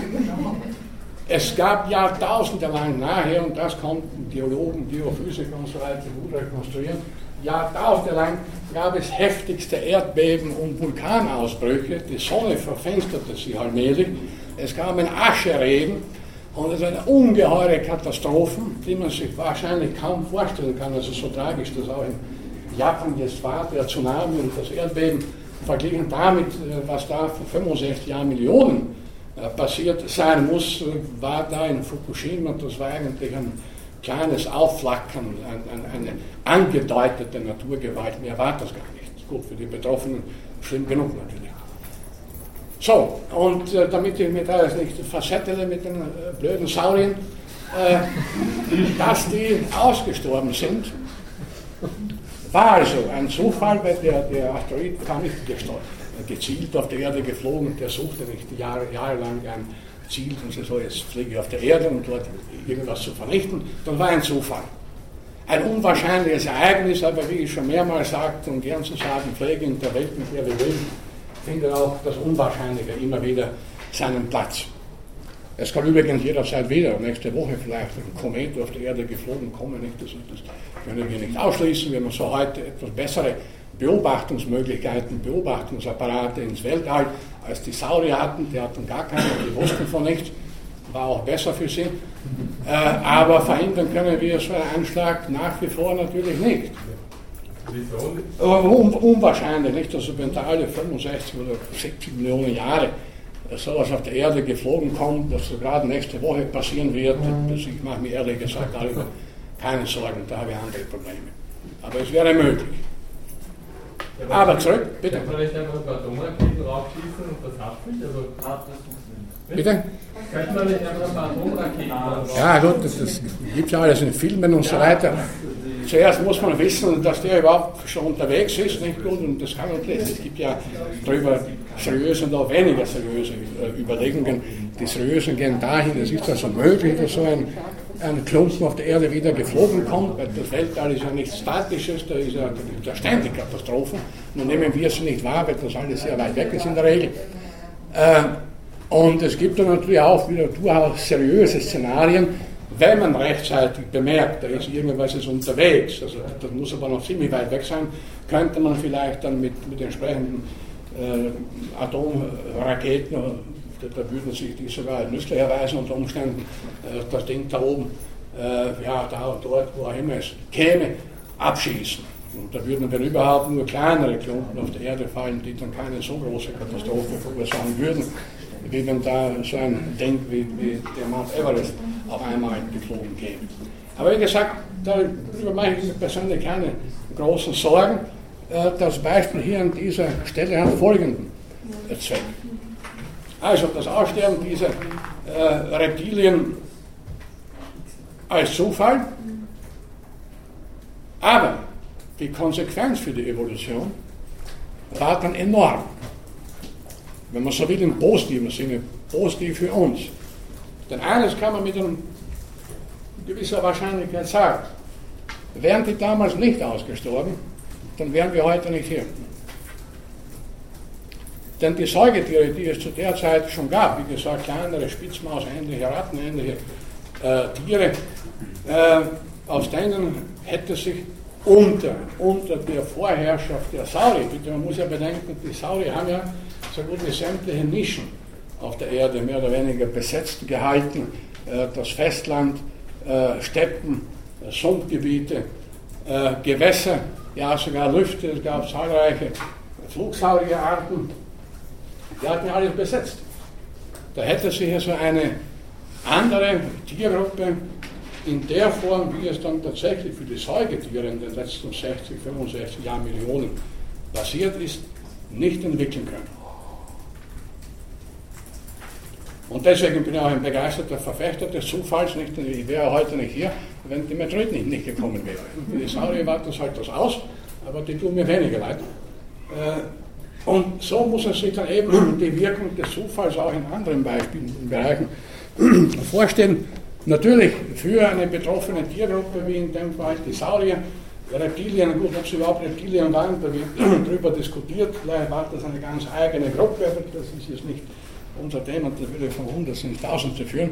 Es gab Jahrtausende lang nachher, und das konnten Geologen, Geophysiker und so weiter gut rekonstruieren, Jahrtausende lang gab es heftigste Erdbeben und Vulkanausbrüche. Die Sonne verfinsterte sich allmählich. Es einen Ascheregen und es eine ungeheure Katastrophen, die man sich wahrscheinlich kaum vorstellen kann. Also so tragisch das auch in Japan jetzt war, der Tsunami und das Erdbeben, verglichen damit, äh, was da vor 65 Jahren Millionen äh, passiert sein muss, äh, war da in Fukushima, das war eigentlich ein kleines Aufflackern, ein, eine angedeutete Naturgewalt, mehr war das gar nicht. Gut, für die Betroffenen schlimm genug natürlich. So, und äh, damit ich mir da jetzt nicht versettele mit den äh, blöden Sauriern, äh, dass die ausgestorben sind, war also ein Zufall, weil der, der Asteroid war nicht gestorben, gezielt auf der Erde geflogen, der suchte nicht Jahre, jahrelang ein Ziel und so, jetzt fliege ich auf der Erde, um dort irgendwas zu verrichten, dann war ein Zufall. Ein unwahrscheinliches Ereignis, aber wie ich schon mehrmals sagte und gern zu sagen pflege, in der Welt, in der wir leben, findet auch das Unwahrscheinliche immer wieder seinen Platz. Es kann übrigens jederzeit wieder, nächste Woche vielleicht, ein Komet auf der Erde geflogen kommen. Das, das können wir nicht ausschließen. Wir haben so heute etwas bessere Beobachtungsmöglichkeiten, Beobachtungsapparate ins Weltall, als die Saurier hatten. Die hatten gar keine, die wussten von nichts. War auch besser für sie. Äh, aber verhindern können wir so einen Anschlag nach wie vor natürlich nicht. Un unwahrscheinlich, nicht? Also wenn da alle 65 oder 60 Millionen Jahre sowas auf der Erde geflogen kommt, dass so gerade nächste Woche passieren wird, das, ich mache mir ehrlich gesagt darüber keine Sorgen, da habe ich andere Probleme. Aber es wäre möglich. Ja, aber zurück, bitte. Kann man nicht einfach ein paar Atomraketen raufschießen und das haftet? Also, bitte? Könnte man nicht einfach ein paar Atomraketen Ja gut, das, das gibt es ja alles in Filmen und so weiter zuerst muss man wissen, dass der überhaupt schon unterwegs ist, nicht gut, und das kann man nicht. Es gibt ja darüber seriöse und auch weniger seriöse äh, Überlegungen. Die seriösen gehen dahin, es ist also möglich, dass so ein, ein Klumpen auf der Erde wieder geflogen kommt, weil das Weltall ist ja nichts Statisches, da ist ja, ja ständig Katastrophen. Nun nehmen wir es nicht wahr, weil das alles sehr weit weg ist in der Regel. Äh, und es gibt dann natürlich auch wieder durchaus seriöse Szenarien, wenn man rechtzeitig bemerkt, da ist irgendwas ist unterwegs, also das muss aber noch ziemlich weit weg sein, könnte man vielleicht dann mit, mit entsprechenden äh, Atomraketen, da, da, würden sich die sogar nützlich erweisen unter Umständen, äh, das Ding da oben, äh, ja, da und dort, wo auch immer es käme, abschießen. Und da würden dann überhaupt nur kleinere Klumpen auf der Erde fallen, die dann keine so große Katastrophe verursachen würden wie wenn da so ein Ding wie, wie der Mount Everest auf einmal geflogen käme. Aber wie gesagt, darüber mache ich mir persönlich keine großen Sorgen. Äh, das Beispiel hier an dieser Stelle hat folgenden Zweck. Also das Aussterben dieser äh, Reptilien als Zufall, aber die Konsequenz für die Evolution war dann enorm wenn man so will, im positiven Sinne, positiv für uns. Denn eines kann man mit einer gewisser Wahrscheinlichkeit sagen. Wären die damals nicht ausgestorben, dann wären wir heute nicht hier. Denn die Säugetiere, die es zu der Zeit schon gab, wie gesagt, kleinere Spitzmausähnliche, Rattenähnliche äh, Tiere, äh, aus denen hätte sich unter, unter der Vorherrschaft der Saurier, bitte, man muss ja bedenken, die Saurier haben ja so gut wie sämtliche Nischen auf der Erde mehr oder weniger besetzt gehalten. Äh, das Festland, äh, Steppen, äh, Sumpfgebiete, Gewässer ja sogar Lüfte, es gab zahlreiche Flugsaurierarten, die hatten alles besetzt. Da hätte sich ja so eine andere Tiergruppe in der Form, wie es dann tatsächlich für die Säugetiere in den letzten 60, 65 Jahren Millionen passiert ist, nicht entwickeln können. Und deswegen bin ich auch ein begeisterter Verfechter des Zufalls. Nicht? Ich wäre heute nicht hier, wenn die Metroid nicht, nicht gekommen wäre. Die Saurier warten halt das aus, aber die tun mir weniger leid. Äh, und so muss man sich dann eben die Wirkung des Zufalls auch in anderen Beispielen, Bereichen vorstellen. Natürlich für eine betroffene Tiergruppe, wie in dem Fall die Saurier, Reptilien, gut, ob sie überhaupt Reptilien waren, da wird darüber diskutiert, vielleicht war das eine ganz eigene Gruppe, aber das ist jetzt nicht unser Thema, das würde von Hunderten ins Tausendste führen.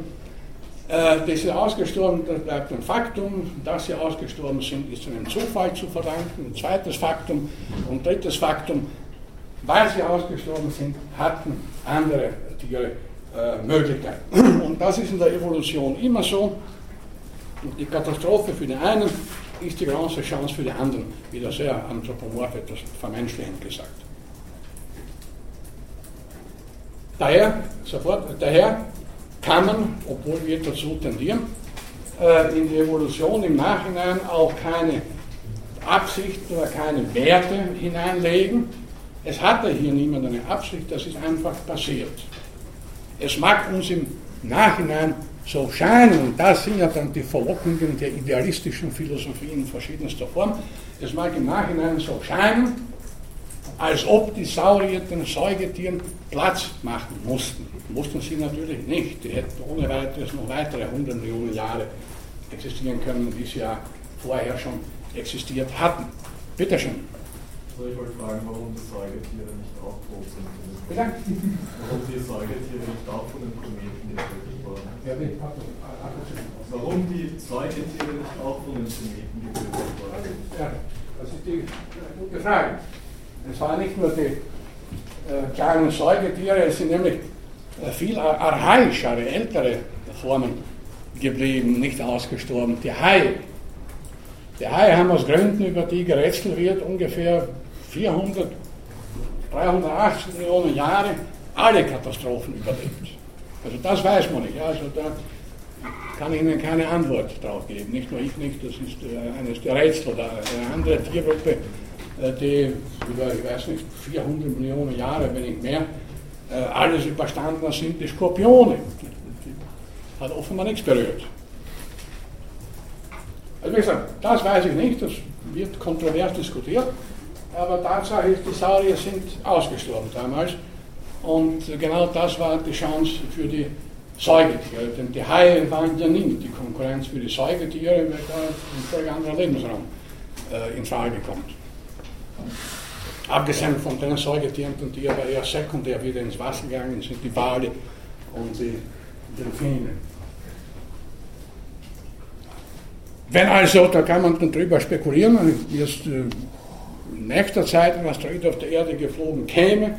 Äh, das ist ausgestorben, das bleibt ein Faktum. Dass sie ausgestorben sind, ist einem Zufall zu verdanken. Ein zweites Faktum. Und drittes Faktum, weil sie ausgestorben sind, hatten andere Tiere äh, Möglichkeiten. Und das ist in der Evolution immer so. Und die Katastrophe für den einen ist die große Chance für die anderen, wieder sehr anthropomorph etwas vermenschlichend gesagt. Daher, sofort, daher kann man, obwohl wir dazu tendieren, äh, in die Evolution im Nachhinein auch keine Absichten oder keine Werte hineinlegen. Es hatte hier niemand eine Absicht, das ist einfach passiert. Es mag uns im Nachhinein so scheinen, und das sind ja dann die Verlockungen der idealistischen Philosophie in verschiedenster Form, es mag im Nachhinein so scheinen, als ob die Saurier den Säugetieren Platz machen mussten. Mussten sie natürlich nicht. Die hätten ohne weiteres noch weitere 100 Millionen Jahre existieren können, wie sie ja vorher schon existiert hatten. Bitte schön. Also ich wollte fragen, warum die Säugetiere nicht auch tot sind. Bitte? Warum die Säugetiere nicht auch von den Kometen getötet wurden. Ja, nee, Warum die Säugetiere nicht auch von den Kometen getötet wurden. Ja, das ist die gute Frage. Es waren nicht nur die äh, kleinen Säugetiere, es sind nämlich äh, viel archaischere, ältere Formen geblieben, nicht ausgestorben. Die Haie. Die Haie haben aus Gründen, über die gerätselt wird, ungefähr 400, 380 Millionen Jahre alle Katastrophen überlebt. Also das weiß man nicht. Also da kann ich Ihnen keine Antwort drauf geben. Nicht nur ich nicht, das ist äh, eines der Rätsel. Eine andere Tiergruppe äh, die über, ich weiß nicht, 400 Millionen Jahre, wenn nicht mehr, äh, alles überstanden sind, die Skorpione. Die hat offenbar nichts berührt. Also wie gesagt, das weiß ich nicht, das wird kontrovers diskutiert, aber Tatsache ist, die Saurier sind ausgestorben damals und genau das war die Chance für die Säugetiere, denn die Haie waren ja nicht die Konkurrenz für die Säugetiere, weil da ein völlig anderer Lebensraum äh, in Frage kommt. Abgesehen von den Säugetieren, die aber eher sekundär wieder ins Wasser gegangen sind, die Wale und die Delfine. Wenn also, da kann man dann drüber spekulieren, erst äh, in nächster Zeit ein Asteroid auf der Erde geflogen käme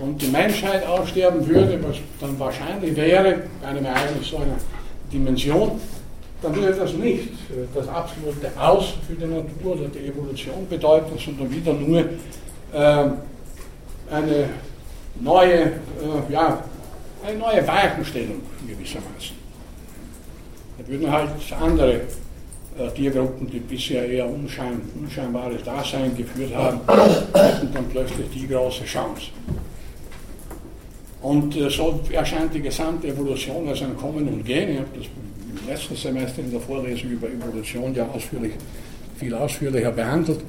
und die Menschheit aussterben würde, was dann wahrscheinlich wäre, bei einem Ereignis so einer Dimension, dann würde das nicht äh, das absolute Aus für die Natur oder die Evolution bedeuten, sondern wieder nur äh, eine neue, äh, ja, eine neue Weichenstellung gewissermaßen. Da würden halt andere äh, Tiergruppen, die bisher eher unschein, unscheinbares Dasein geführt haben, hätten dann plötzlich die große Chance. Und äh, so erscheint die gesamte Evolution als ein Kommen und Gehen. Ich habe das im letzten Semester in der Vorlesung über Evolution ja ausführlich, viel ausführlicher behandelt.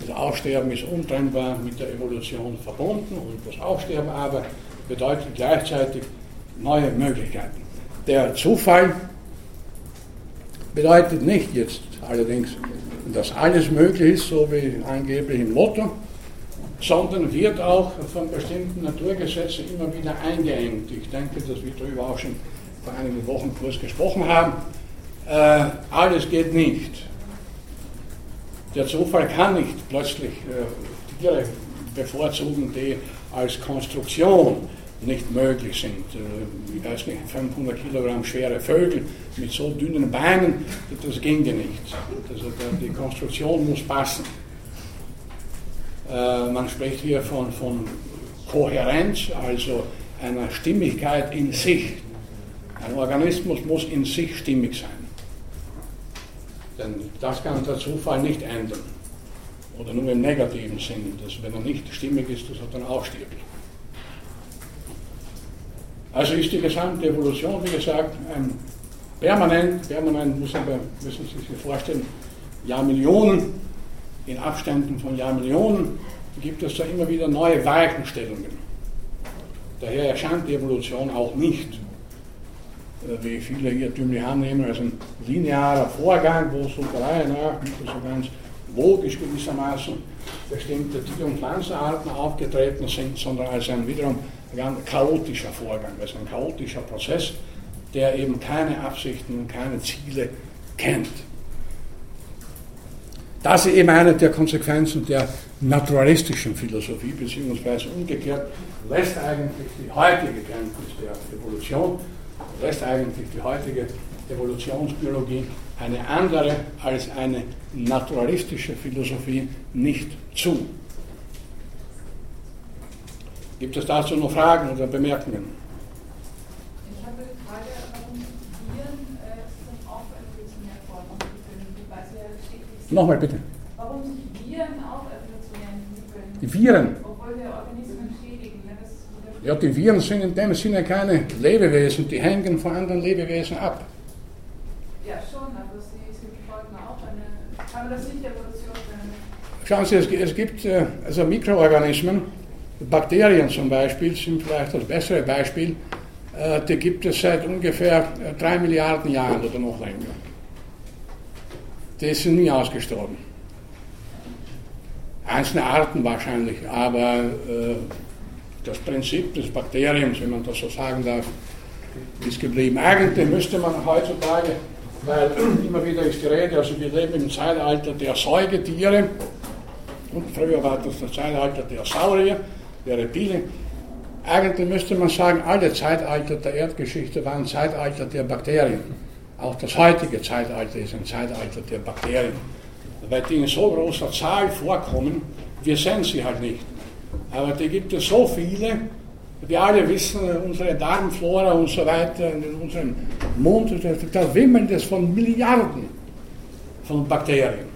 Das Aussterben ist untrennbar mit der Evolution verbunden und das Aussterben aber bedeutet gleichzeitig neue Möglichkeiten. Der Zufall bedeutet nicht jetzt allerdings, dass alles möglich ist, so wie angeblich im Lotto, sondern wird auch von bestimmten Naturgesetzen immer wieder eingeengt. Ich denke, dass wir darüber auch schon vor einigen Wochen kurz gesprochen haben. Äh, alles geht nicht. Der Zufall kann nicht plötzlich äh, Tiere bevorzugen, die als Konstruktion nicht möglich sind. Äh, ich weiß nicht, 500 Kilogramm schwere Vögel mit so dünnen Beinen, das ginge nicht. Also die Konstruktion muss passen. Äh, man spricht hier von, von Kohärenz, also einer Stimmigkeit in sich. Ein Organismus muss in sich stimmig sein. Denn das kann der Zufall nicht ändern. Oder nur im negativen Sinn, dass wenn er nicht stimmig ist, dass er dann auch stirbt. Also ist die gesamte Evolution, wie gesagt, ein permanent, permanent muss aber, müssen Sie sich vorstellen, Jahrmillionen, in Abständen von Jahrmillionen gibt es da immer wieder neue Weichenstellungen. Daher erscheint die Evolution auch nicht, wie viele irrtümlich annehmen, als ein linearer Vorgang, wo so der Reihe nach, so ganz logisch gewissermaßen bestimmte Tier- und Pflanzenarten aufgetreten sind, sondern als ein wiederum ganz chaotischer Vorgang, also ein chaotischer Prozess, der eben keine Absichten und keine Ziele kennt. Das ist eben eine der Konsequenzen der naturalistischen Philosophie, beziehungsweise umgekehrt lässt eigentlich die heutige Kenntnis der Evolution, lässt eigentlich die heutige Evolutionsbiologie eine andere als eine naturalistische Philosophie nicht zu. Gibt es dazu noch Fragen oder Bemerkungen? Ich habe die Frage, warum Viren äh, auch evolutionär stetig Nochmal bitte. Warum sich Viren auch evolutionär entwickeln? Die Viren? Obwohl wir Organismen schädigen. Ja, das ja, die Viren sind in dem Sinne keine Lebewesen, die hängen von anderen Lebewesen ab. Ja, schon, aber sie, sie folgen auch eine. Kann man das nicht Evolution nennen? Schauen Sie, es, es gibt äh, also Mikroorganismen, Bakterien zum Beispiel sind vielleicht das bessere Beispiel. Äh, die gibt es seit ungefähr äh, drei Milliarden Jahren oder noch länger. Die sind nie ausgestorben. Einzelne Arten wahrscheinlich, aber das Prinzip des Bakteriums, wenn man das so sagen darf, ist geblieben. Eigentlich müsste man heutzutage, weil immer wieder ist die Rede, also wir leben im Zeitalter der Säugetiere und früher war das das Zeitalter der Saurier, der Reptilien. Eigentlich müsste man sagen, alle Zeitalter der Erdgeschichte waren Zeitalter der Bakterien. Auch das heutige Zeitalter ist ein Zeitalter der Bakterien. Weil die in so großer Zahl vorkommen, wir sehen sie halt nicht. Aber die gibt es so viele, wir alle wissen, unsere Darmflora und so weiter, in unserem Mund, da wimmelt es von Milliarden von Bakterien.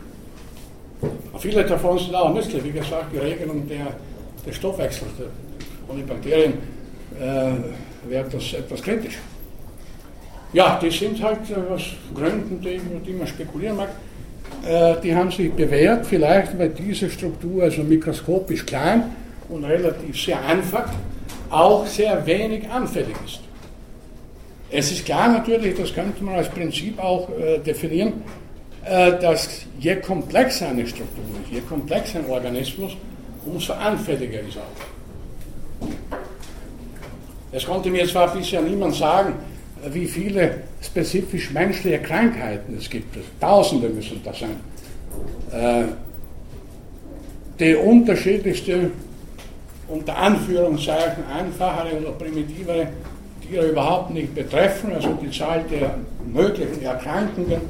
Und viele davon sind auch nützlich, wie gesagt, die Regelung der des Stoffwechsels. Ohne Bakterien äh, wäre das etwas kritisch. Ja, die sind halt äh, aus Gründen, die, die man spekulieren mag, äh, die haben sich bewährt, vielleicht weil diese Struktur also mikroskopisch klein und relativ sehr einfach auch sehr wenig anfällig ist. Es ist klar natürlich, das könnte man als Prinzip auch äh, definieren, äh, dass je komplexer eine Struktur ist, je komplexer ein Organismus, umso anfälliger ist auch. Es konnte mir zwar bisher niemand sagen, wie viele spezifisch menschliche Krankheiten es gibt. Tausende müssen das sein. Äh, die unterschiedlichste, unter Anführungszeichen, einfachere oder primitivere Tiere überhaupt nicht betreffen. Also die Zahl der möglichen Erkrankungen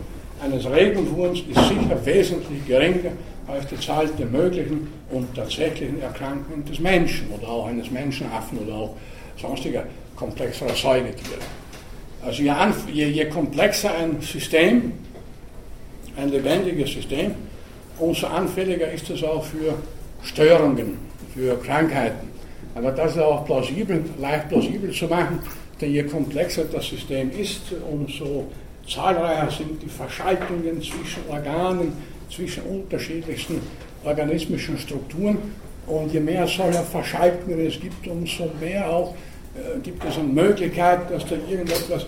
eines Regenwurms ist sicher wesentlich geringer als die Zahl der möglichen und tatsächlichen Erkrankungen des Menschen oder auch eines Menschenaffen oder auch sonstiger komplexerer Säugetiere. Also je, je, je komplexer ein System, ein lebendiges System, umso anfälliger ist es auch für Störungen, für Krankheiten. Aber das ist auch plausibel, leicht plausibel zu machen, denn je komplexer das System ist, umso zahlreicher sind die Verschaltungen zwischen Organen, zwischen unterschiedlichsten organismischen Strukturen. Und je mehr solcher Verschaltungen es gibt, umso mehr auch äh, gibt es eine Möglichkeit, dass da irgendetwas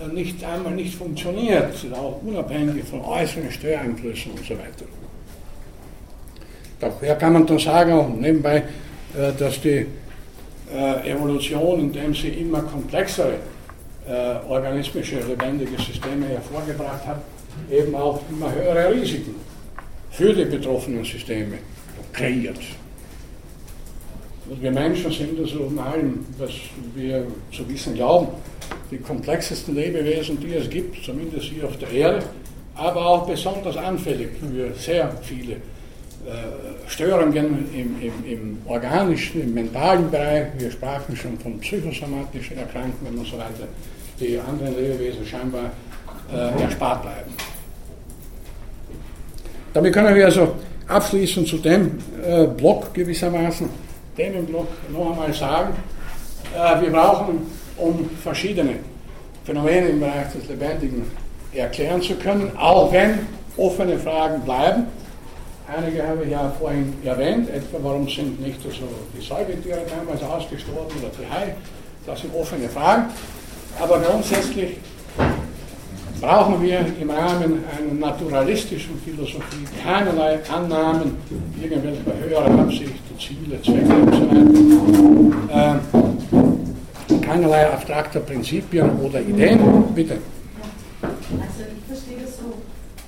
äh, nicht einmal nicht funktioniert, auch unabhängig von äußeren Störeinflüssen und so weiter. Daher kann man dann sagen, auch nebenbei, äh, dass die äh, Evolution, indem sie immer komplexere äh, organismische, lebendige Systeme hervorgebracht hat, eben auch immer höhere Risiken für die betroffenen Systeme kreiert. Und wir Menschen sind also in allem, was wir zu wissen glauben, die komplexesten Lebewesen, die es gibt, zumindest hier auf der Erde, aber auch besonders anfällig für sehr viele Störungen im, im, im, organischen, im mentalen Bereich. Wir sprachen schon von psychosomatischen Erkrankungen und so weiter, die anderen Lebewesen scheinbar äh, erspart bleiben. Damit können wir also abschließend zu dem äh, Block gewissermaßen, Themenblock, noch einmal sagen, äh, wir brauchen, um verschiedene Phänomene im Bereich des Lebendigen erklären zu können, auch wenn offene Fragen bleiben. Einige habe ich ja vorhin erwähnt, etwa warum sind nicht so die Säugetiere damals ausgestorben oder die Hai. Das sind offene Fragen. Aber grundsätzlich brauchen wir im Rahmen einer naturalistischen Philosophie keinerlei Annahmen, irgendwelche höhere Absichten, Ziele, Zwecke und so. Äh, keinerlei abstrakter Prinzipien oder Ideen. Bitte. Also ich verstehe das so,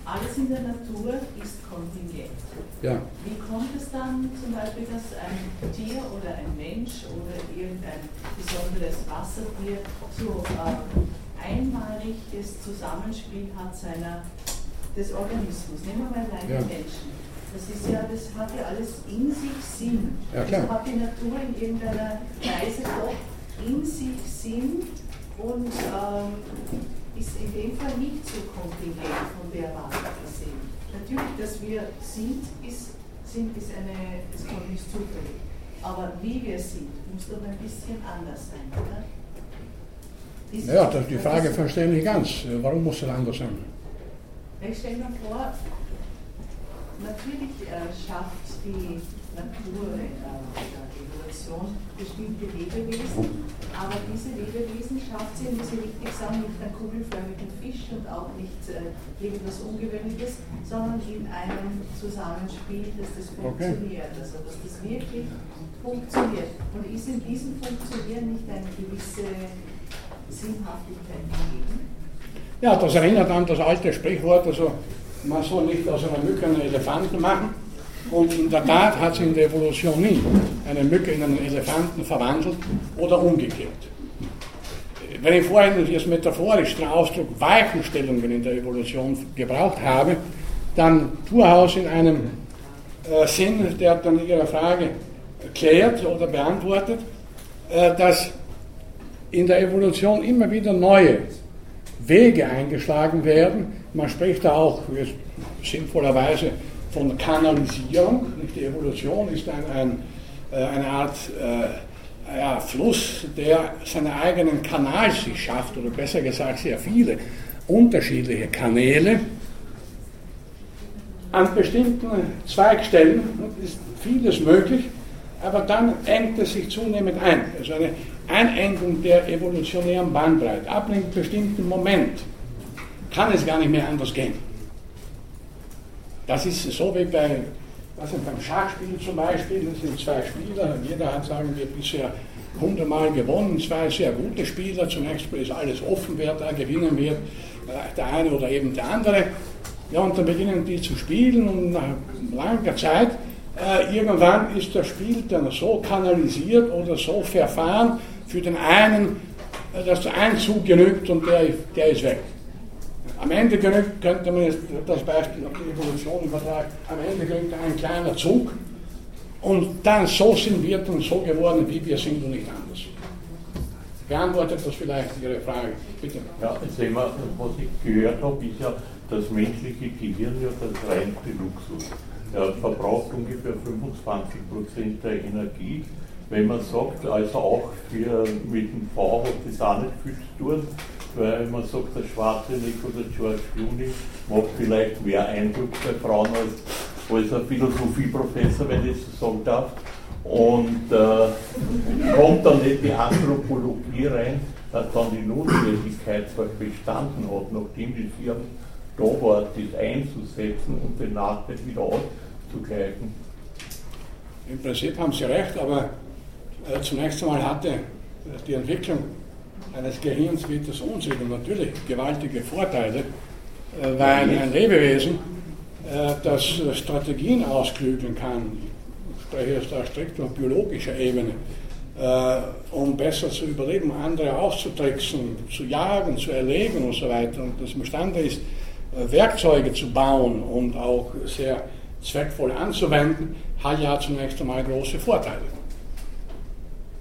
alles in der Natur. Ja. Wie kommt es dann zum Beispiel, dass ein Tier oder ein Mensch oder irgendein besonderes Wassertier so äh, einmaliges Zusammenspiel hat seiner, des Organismus. Nehmen wir mal rein ja. Menschen. Das ist ja, das hat ja alles in sich Sinn. Ja, klar. Das hat die Natur in irgendeiner Weise doch in sich Sinn und ähm, ist in dem Fall nicht so kontingent von der Warte gesehen. Natürlich, dass wir sind, ist, sind, ist eine, es kommt nicht zufällig. Aber wie wir sind, muss doch ein bisschen anders sein, oder? Ja, das, die Frage verstehe ich ganz. Warum muss es anders sein? Ich stelle mir vor, natürlich äh, schafft die Natur äh, Evolution bestimmte Lebewesen, aber diese Lebewesen schafft sie, wie Sie richtig sagen, nicht einen kugelförmigen Fisch und auch nicht äh, irgendwas Ungewöhnliches, sondern in einem Zusammenspiel, dass das funktioniert, okay. also dass das wirklich funktioniert. Und ist in diesem Funktionieren nicht eine gewisse Sinnhaftigkeit gegeben? Ja, das erinnert an das alte Sprichwort, also man soll nicht aus einer Mücke einen Elefanten machen. Und in der Tat hat sich in der Evolution nie eine Mücke in einen Elefanten verwandelt oder umgekehrt. Wenn ich vorhin jetzt metaphorisch den Ausdruck Weichenstellungen in der Evolution gebraucht habe, dann durchaus in einem äh, Sinn, der dann Ihre Frage klärt oder beantwortet, äh, dass in der Evolution immer wieder neue Wege eingeschlagen werden. Man spricht da auch sinnvollerweise von Kanalisierung. Die Evolution ist ein, ein, äh, eine Art äh, ja, Fluss, der seinen eigenen Kanal sich schafft, oder besser gesagt sehr viele unterschiedliche Kanäle. An bestimmten Zweigstellen ist vieles möglich, aber dann engt es sich zunehmend ein. Also eine Einengung der evolutionären Bandbreite. Ab einem bestimmten Moment kann es gar nicht mehr anders gehen. Das ist so wie bei, was ist, beim Schachspiel zum Beispiel, das sind zwei Spieler, jeder hat, sagen wir, bisher hundertmal gewonnen, zwei sehr gute Spieler, zunächst ist alles offen, wer da gewinnen wird, der eine oder eben der andere. Ja, und dann beginnen die zu spielen und nach langer Zeit, äh, irgendwann ist das Spiel dann so kanalisiert oder so verfahren, für den einen, äh, dass der ein Zug genügt und der, der ist weg. Am Ende könnte man jetzt das Beispiel auf die Evolution übertragen, am Ende genügt ein kleiner Zug und dann so sind wir dann so geworden, wie wir sind und nicht anders. Beantwortet das vielleicht Ihre Frage, bitte. Ja, sehen wir, was ich gehört habe, ist ja, das menschliche Gehirn ja das reinste Luxus. Er verbraucht ungefähr 25% der Energie wenn man sagt, also auch für, mit dem V hat das auch nicht viel zu tun, weil man sagt, der Schwarzenegger oder George Clooney macht vielleicht mehr Eindruck bei Frauen als, als ein Philosophieprofessor, wenn ich so sagen darf. Und äh, kommt dann nicht die Anthropologie rein, dass dann die Notwendigkeit bestanden hat, nachdem die Firmen da war, das einzusetzen und den Nachteil wieder auszugleichen. Im Prinzip haben Sie recht, aber äh, zunächst einmal hatte äh, die Entwicklung eines Gehirns wie das unsere natürlich gewaltige Vorteile, äh, weil ein Lebewesen, das Strategien ausklügeln kann, spreche jetzt da strikt auf biologischer Ebene, um besser zu überleben, andere auszutricksen, zu jagen, zu erlegen und so weiter, und das imstande ist, Werkzeuge zu bauen und auch sehr zweckvoll anzuwenden, hat ja zunächst einmal große Vorteile.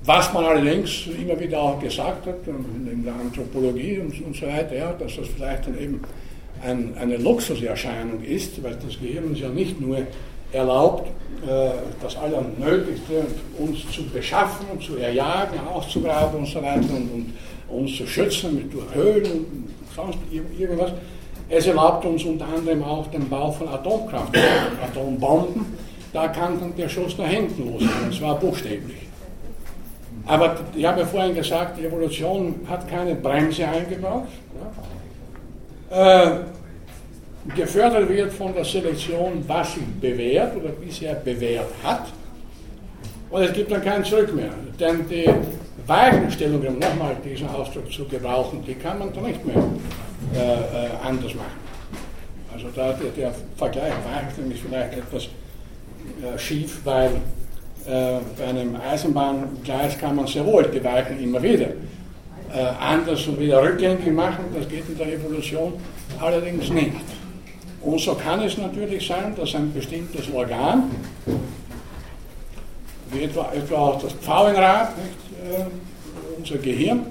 Was man allerdings immer wieder auch gesagt hat, in der Anthropologie und, und so weiter, ja, dass das vielleicht dann eben ein, eine Luxuserscheinung ist, weil das Gehirn uns ja nicht nur erlaubt, äh, das Allernötigste uns zu beschaffen und zu erjagen, auszugraben und so weiter und, und uns zu schützen mit Höhlen und sonst irgendwas. Es erlaubt uns unter anderem auch den Bau von Atomkraftwerken, Atombomben. Da kann dann der Schuss nach hinten losgehen, und zwar buchstäblich. Aber ich habe ja vorhin gesagt, die Evolution hat keine Bremse eingebaut. Ja. Äh, gefördert wird von der Selektion, was sich bewährt oder bisher bewährt hat. Und es gibt dann kein Zurück mehr. Denn die Weichenstellung, um nochmal diesen Ausdruck zu gebrauchen, die kann man dann nicht mehr äh, äh, anders machen. Also da der, der Vergleich Weichenstellung ist vielleicht etwas äh, schief, weil äh, bei einem Eisenbahngleis kann man sehr wohl die Weichen immer wieder äh, anders und wieder rückgängig machen. Das geht in der Evolution allerdings nicht. Und so kann es natürlich sein, dass ein bestimmtes Organ, wie etwa, etwa auch das Pfauenrad, nicht, äh, unser Gehirn,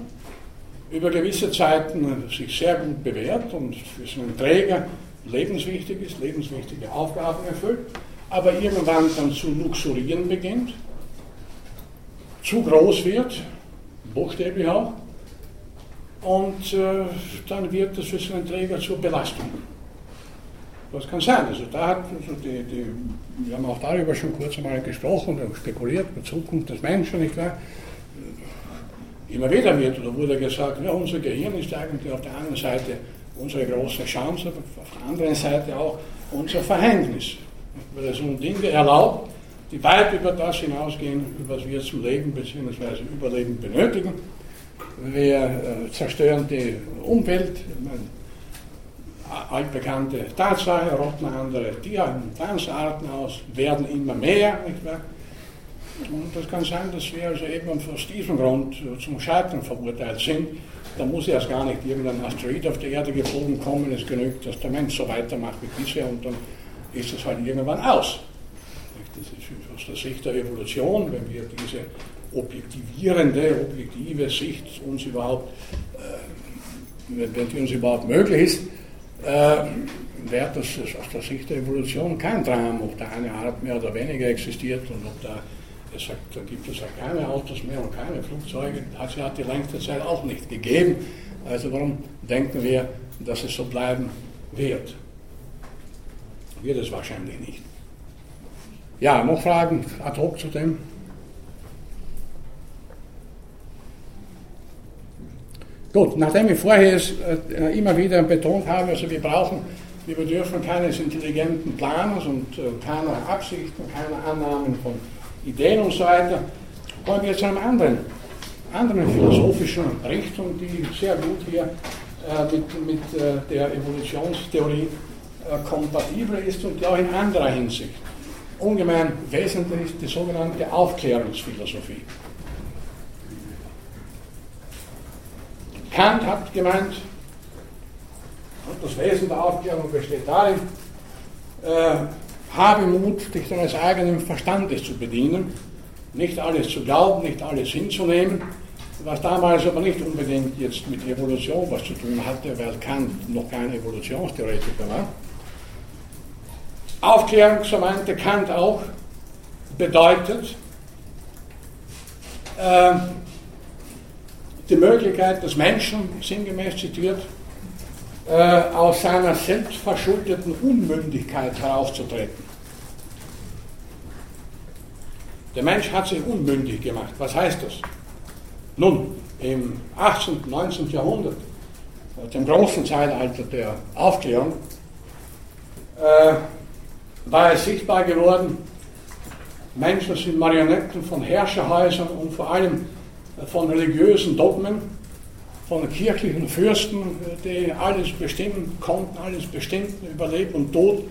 über gewisse Zeiten sich sehr gut bewährt und für so einen Träger lebenswichtig ist, lebenswichtige Aufgaben erfüllt, aber irgendwann dann zu luxurieren beginnt, zu groß wird, buchstäblich auch, und äh, dann wird das für so einen Träger zur Belastung. Das kann sein. Also da hat also die, die, wir haben auch darüber schon kurz einmal gesprochen und spekuliert, die Zukunft des Menschen, nicht wahr? Immer wieder wird oder wurde gesagt, ja, unser Gehirn ist eigentlich auf der einen Seite unsere große Chance, auf der anderen Seite auch unser Verhängnis. Es uns Dinge erlaubt, die weit über das hinausgehen, was wir zum Leben bzw. Überleben benötigen. Wir äh, zerstören die Umwelt, altbekannte Tatsache, rotten andere Tier- und Pflanzenarten aus, werden immer mehr. Und es kann sein, dass wir also eben aus diesem Grund zum Scheitern verurteilt sind. Da muss erst gar nicht irgendein Asteroid auf die Erde geflogen kommen. Es genügt, dass der Mensch so weitermacht wie bisher und dann ist es halt irgendwann aus. Das ist aus der Sicht der Evolution, wenn wir diese objektivierende, objektive Sicht uns überhaupt, äh, wenn die uns überhaupt möglich ist, äh, wäre das aus der Sicht der Evolution kein Drama, ob da eine Art mehr oder weniger existiert und ob da, es sagt, da gibt es ja keine Autos mehr und keine Flugzeuge, hat es ja die längste Zeit auch nicht gegeben. Also warum denken wir, dass es so bleiben wird? Wird es wahrscheinlich nicht. Ja, noch Fragen ad hoc zu dem? Gut, nachdem ich vorher es äh, immer wieder betont habe, also wir brauchen, wir bedürfen keines intelligenten Planers und äh, keiner Absichten, keiner Annahmen von Ideen und so weiter, kommen wir zu einer anderen, anderen philosophischen Richtung, die sehr gut hier äh, mit, mit der Evolutionstheorie kompatibel ist und auch in anderer Hinsicht ungemein wesentlich ist, die sogenannte Aufklärungsphilosophie. Kant hat gemeint, das Wesen der Aufklärung besteht darin, äh, habe Mut, dich deines eigenen Verstandes zu bedienen, nicht alles zu glauben, nicht alles hinzunehmen, was damals aber nicht unbedingt jetzt mit Evolution was zu tun hatte, weil Kant noch kein Evolutionstheoretiker war. Aufklärung, so meinte Kant auch, bedeutet, äh, die Möglichkeit des Menschen, sinngemäß zitiert, äh, aus seiner selbstverschuldeten Unmündigkeit herauszutreten. Der Mensch hat sich unmündig gemacht. Was heißt das? Nun, im 18., und 19. Jahrhundert, äh, dem großen Zeitalter der Aufklärung, äh, war es sichtbar geworden, Menschen sind Marionetten von Herrscherhäusern und vor allem von religiösen Dogmen, von kirchlichen Fürsten, die alles bestimmen konnten, alles bestimmten über Leben und Tod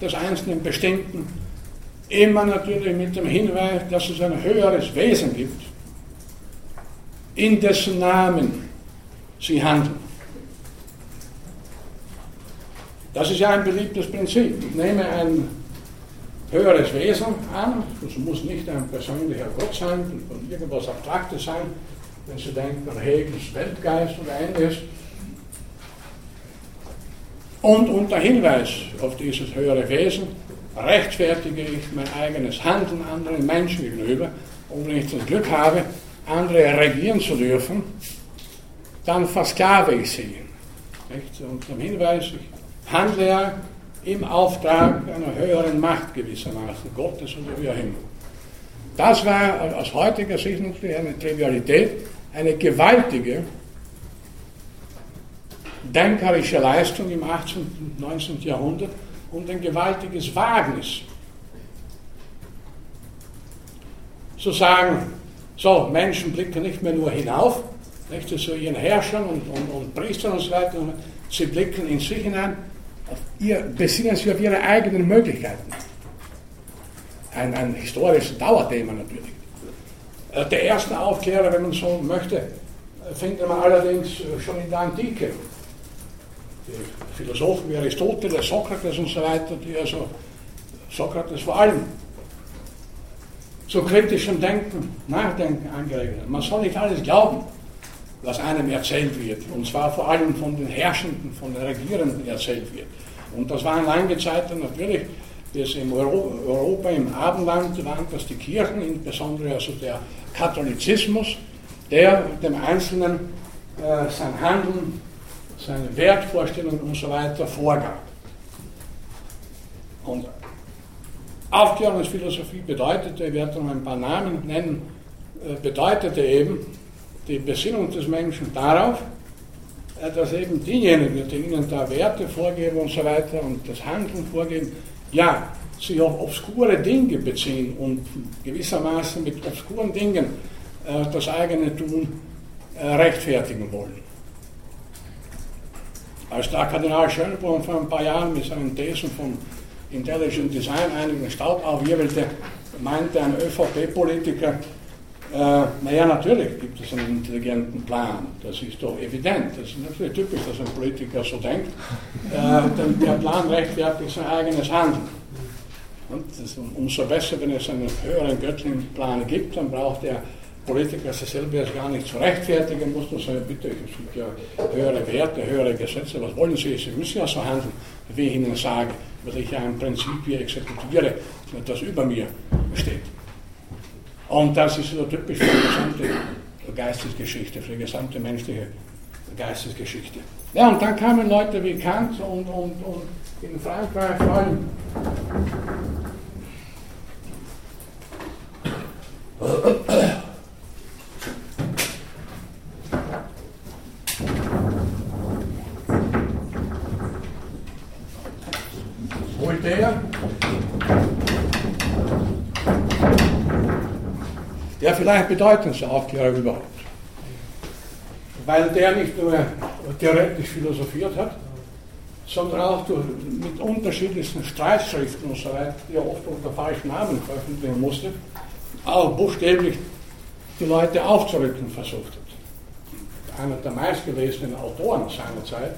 des Einzelnen bestimmten. Immer natürlich mit dem Hinweis, dass es ein höheres Wesen gibt, in dessen Namen sie handeln. Das ist ja ein beliebtes Prinzip. Ich nehme ein höheres Wesen an. Es muss nicht ein persönlicher Gott sein, und irgendwas Abstraktes sein, wenn Sie denken an Hegels Weltgeist oder ähnliches. Und unter Hinweis auf dieses höhere Wesen rechtfertige ich mein eigenes Handeln anderen Menschen gegenüber. Und wenn ich das Glück habe, andere regieren zu dürfen, dann versklave ich sie. Unter dem Hinweis, ich handle ja im Auftrag einer höheren Macht gewissermaßen, Gottes oder wie auch immer. Das war aus heutiger Sicht natürlich eine Trivialität, eine gewaltige denkerische Leistung im 18. und 19. Jahrhundert und ein gewaltiges Wagnis. Zu sagen, so, Menschen blicken nicht mehr nur hinauf, nicht zu ihren Herrschern und, und, und Priestern und so weiter, sie blicken in sich hinein, ihr, besinnen sich auf ihre eigenen Möglichkeiten. Ein, ein historisches Dauerthema natürlich. Äh, der erste Aufklärer, wenn man so möchte, findet man allerdings äh, schon in der Antike. Die Philosophen wie Aristoteles, Sokrates und so weiter, die also Sokrates vor allem zu kritischem Denken, Nachdenken angeregt haben. Man soll nicht alles glauben, was einem erzählt wird. Und zwar vor allem von den Herrschenden, von den Regierenden erzählt wird. Und das waren lange Zeiten natürlich, im Euro, Europa, im Abendland, waren das die Kirchen, insbesondere also der Katholizismus, der dem Einzelnen äh, sein Handeln, seine Wertvorstellungen und so weiter vorgab. Und Aufklärungsphilosophie bedeutete, ich werde noch ein paar Namen nennen, äh, bedeutete eben die Besinnung des Menschen darauf, dass eben diejenigen, die ihnen da Werte vorgeben und so weiter und das Handeln vorgeben, ja, sich auf obskure Dinge beziehen und gewissermaßen mit obskuren Dingen äh, das eigene Tun äh, rechtfertigen wollen. Als der Kardinal Schönborn vor ein paar Jahren mit seinen Thesen von Intelligent Design einigen Staub aufwirbelte, meinte ein ÖVP-Politiker, äh, naja, natürlich gibt es einen intelligenten Plan, das ist doch evident. Das ist natürlich typisch, dass ein Politiker so denkt. Äh, denn der Plan rechtfertigt sein eigenes Handeln. Und umso besser, wenn es einen höheren göttlichen Plan gibt, dann braucht der Politiker sich selber jetzt gar nicht zu rechtfertigen, muss nur sagen, bitte, es gibt ja höhere Werte, höhere Gesetze, was wollen Sie? Sie müssen ja so handeln, wie ich Ihnen sage, weil ich ja ein Prinzip hier exekutiere, das über mir steht. Und das ist so typisch für die gesamte Geistesgeschichte, für die gesamte menschliche Geistesgeschichte. Ja, und dann kamen Leute wie Kant und, und, und in Frankreich vor allem. Voltaire der vielleicht bedeutendste Aufklärer überhaupt. Weil der nicht nur theoretisch philosophiert hat, sondern auch durch, mit unterschiedlichsten Streitschriften und so weiter, die er oft unter falschen Namen veröffentlichen musste, auch buchstäblich die Leute aufzurücken versucht hat. Einer der meistgelesenen Autoren seiner Zeit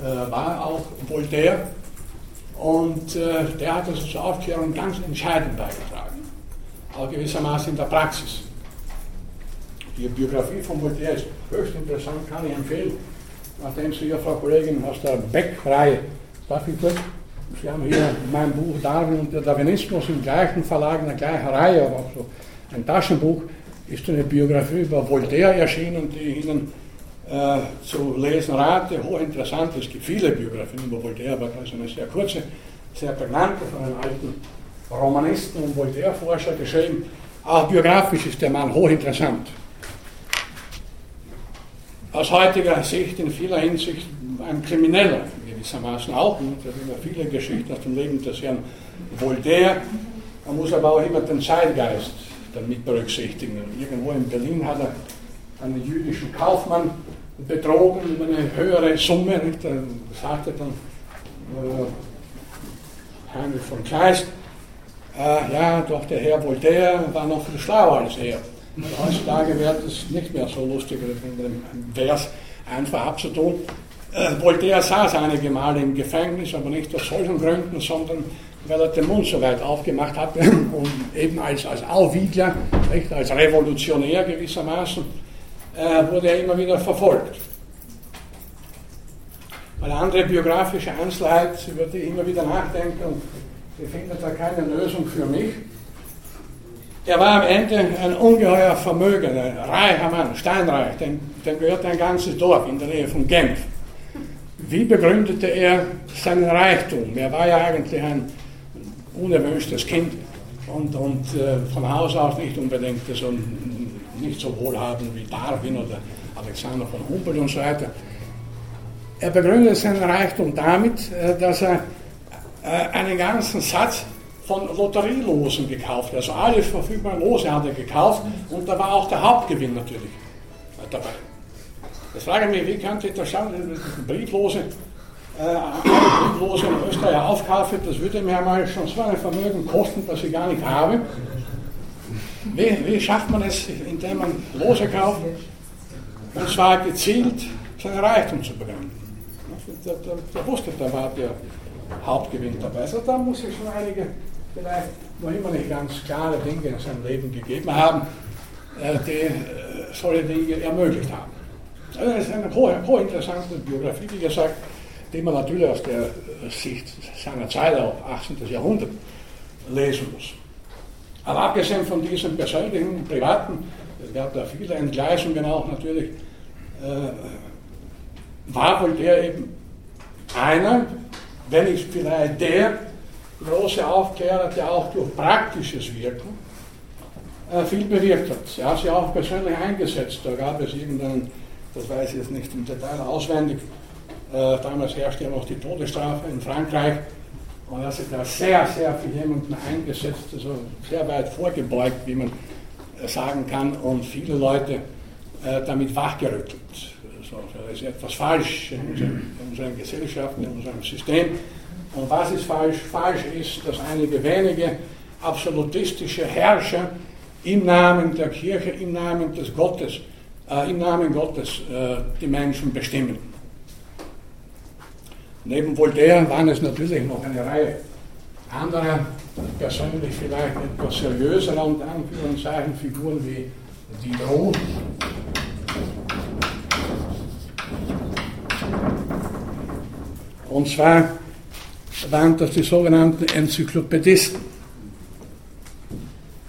äh, war auch Voltaire und äh, der hat also zur Aufklärung ganz entscheidend beigetragen auch gewissermaßen in der Praxis. Die Biografie von Voltaire ist höchst interessant, kann ich empfehlen. Nachdem Sie ja, Frau Kollegin, aus der Beck-Reihe, darf ich kurz? Sie haben hier mein Buch Darwin und der Darwinismus im gleichen Verlag, in der gleichen Reihe, aber auch so ein Taschenbuch, ist eine Biografie über Voltaire erschienen, die ich Ihnen äh, zu lesen rate. Hochinteressant, es gibt viele Biografien über Voltaire, aber das ist eine sehr kurze, sehr prägnante von einem alten Romanisten und Voltaire-Forscher geschrieben. Auch biografisch ist der Mann hochinteressant. Aus heutiger Sicht in vieler Hinsicht ein Krimineller, gewissermaßen auch. Es gibt immer viele Geschichten aus dem Leben des Herrn Voltaire. Man muss aber auch immer den Zeitgeist damit berücksichtigen. Irgendwo in Berlin hat er einen jüdischen Kaufmann betrogen eine höhere Summe. Nicht? Er sagte dann äh, Heinrich von Kleist, äh, ja, doch der Herr Voltaire war noch viel schlauer als er. Heutzutage wird es nicht mehr so lustig, mit dem Vers einfach abzutun. Äh, Voltaire saß einige Male im Gefängnis, aber nicht aus solchen Gründen, sondern weil er den Mund so weit aufgemacht hat und eben als, als Aufwiegler, nicht, als Revolutionär gewissermaßen, äh, wurde er immer wieder verfolgt. Eine andere biografische Einzelheit, über die ich immer wieder nachdenke und ich finde da keine Lösung für mich. Er war am Ende ein ungeheuer Vermögen, ein reicher Mann, steinreich, dem, dem gehört ein ganzes Dorf in der Nähe von Genf. Wie begründete er seinen Reichtum? Er war ja eigentlich ein unerwünschtes Kind und, und äh, von Haus aus nicht unbedingt so, nicht so wohlhabend wie Darwin oder Alexander von Humboldt und so weiter. Er begründete seinen Reichtum damit, äh, dass er äh, einen ganzen Satz von Lotterielosen gekauft. Also alle verfügbaren Lose hat er gekauft und da war auch der Hauptgewinn natürlich dabei. Jetzt frage ich mich, wie könnte ich das schauen, Brieflose, äh, Brieflose in Österreich aufkaufen, das würde mir mal schon so ein Vermögen kosten, das ich gar nicht habe. Wie, wie schafft man es, indem man Lose kauft, und zwar gezielt seinen Reichtum zu begründen? Da, da, da wusste, da war der Hauptgewinn dabei. Also da muss es schon einige vielleicht noch immer nicht ganz klare Dinge in seinem Leben gegeben haben, äh, die äh, solche Dinge ermöglicht haben. Also das ist eine hochinteressante Biografie, wie gesagt, die man natürlich aus der Sicht seiner Zeit, auch 18. Jahrhundert, lesen muss. Aber abgesehen von diesem persönlichen, privaten, es gab da viele Entgleisungen auch natürlich, äh, war wohl der eben einer, wenn nicht vielleicht der große Aufklärer, der auch durch praktisches Wirken äh, viel bewirkt hat. Er hat sich auch persönlich eingesetzt. Da gab es irgendeinen, das weiß ich jetzt nicht im Detail auswendig, äh, damals herrschte ja noch die Todesstrafe in Frankreich. Und er hat sich da sehr, sehr für jemanden eingesetzt, also sehr weit vorgebeugt, wie man sagen kann, und viele Leute äh, damit wachgerüttelt. Also, da ist etwas falsch in, unseren, in unseren Gesellschaften, in unserem System. Und was ist falsch? Falsch ist, dass einige wenige absolutistische Herrscher im Namen der Kirche, im Namen des Gottes, äh, im Namen Gottes äh, die Menschen bestimmen. Neben Voltaire waren es natürlich noch eine Reihe anderer, persönlich vielleicht etwas seriöser und Anführungszeichen Figuren wie Diderot. Und zwar waren das die sogenannten Enzyklopädisten.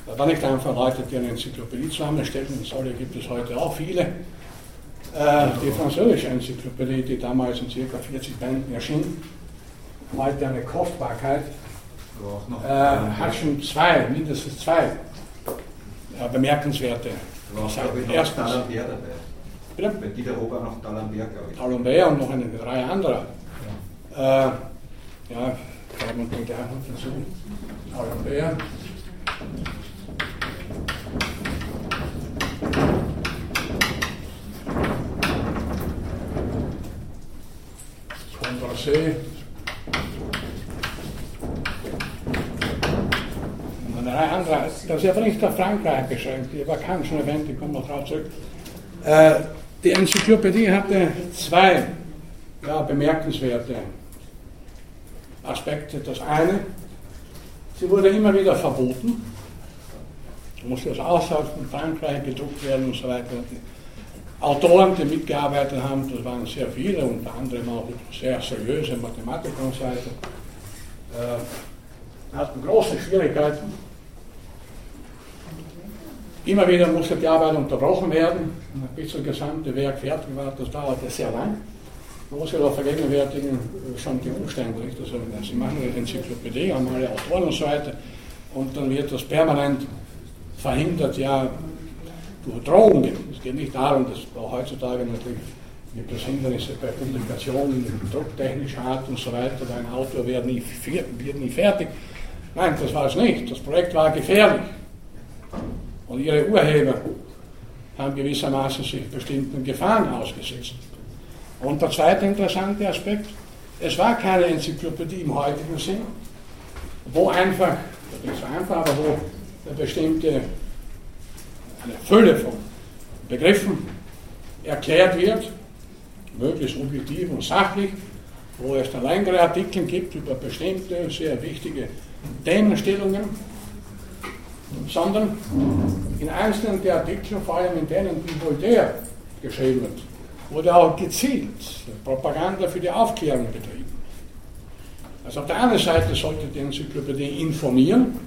Da war nicht einfach Leute, die eine Enzyklopädie zusammenstellen, solche gibt es heute auch viele. Äh, die französische Enzyklopädie, die damals in ca. 40 Bänden erschien, heute eine Kostbarkeit, äh, hat schon zwei, mindestens zwei ja, bemerkenswerte Seiten. Erstens. Bitte? Bei Diderot war noch D'Alembert, glaube ich. D'Alembert und noch eine Reihe anderer. Ja. Äh, ja, wir den gleich noch dazu. Europäer. Condorcet. Und eine andere, das ist aber nicht auf Frankreich beschränkt, die war kein schon erwähnt, ich komme noch drauf zurück. Äh, die Enzyklopädie hatte zwei ja, bemerkenswerte Aspekte. Das eine, sie wurde immer wieder verboten, musste also außerhalb von Frankreich gedruckt werden und so weiter. Die Autoren, die mitgearbeitet haben, das waren sehr viele, unter anderem auch sehr seriöse Mathematiker und so weiter, äh, hatten große Schwierigkeiten. Immer wieder musste die Arbeit unterbrochen werden, bis das gesamte Werk fertig war, das dauerte sehr lang ja da vergegenwärtigen schon die Umstände. Nicht? Also, Sie machen eine Enzyklopädie, haben alle Autoren und so weiter, und dann wird das permanent verhindert, ja, durch Drohungen. Es geht nicht darum, dass auch heutzutage natürlich gibt es Hindernisse bei Publikationen drucktechnischer Art und so weiter, weil ein Autor wird nie, wird nie fertig. Nein, das war es nicht. Das Projekt war gefährlich. Und ihre Urheber haben gewissermaßen sich bestimmten Gefahren ausgesetzt. Und der zweite interessante Aspekt, es war keine Enzyklopädie im heutigen Sinn, wo einfach, nicht so einfach, aber wo eine bestimmte eine Fülle von Begriffen erklärt wird möglichst objektiv und sachlich, wo es dann längere Artikel gibt über bestimmte sehr wichtige Themenstellungen, sondern in einzelnen der Artikel, vor allem in denen, die Voltaire geschrieben hat, wurde auch gezielt Propaganda für die Aufklärung betrieben. Also auf der einen Seite sollte die Enzyklopädie informieren,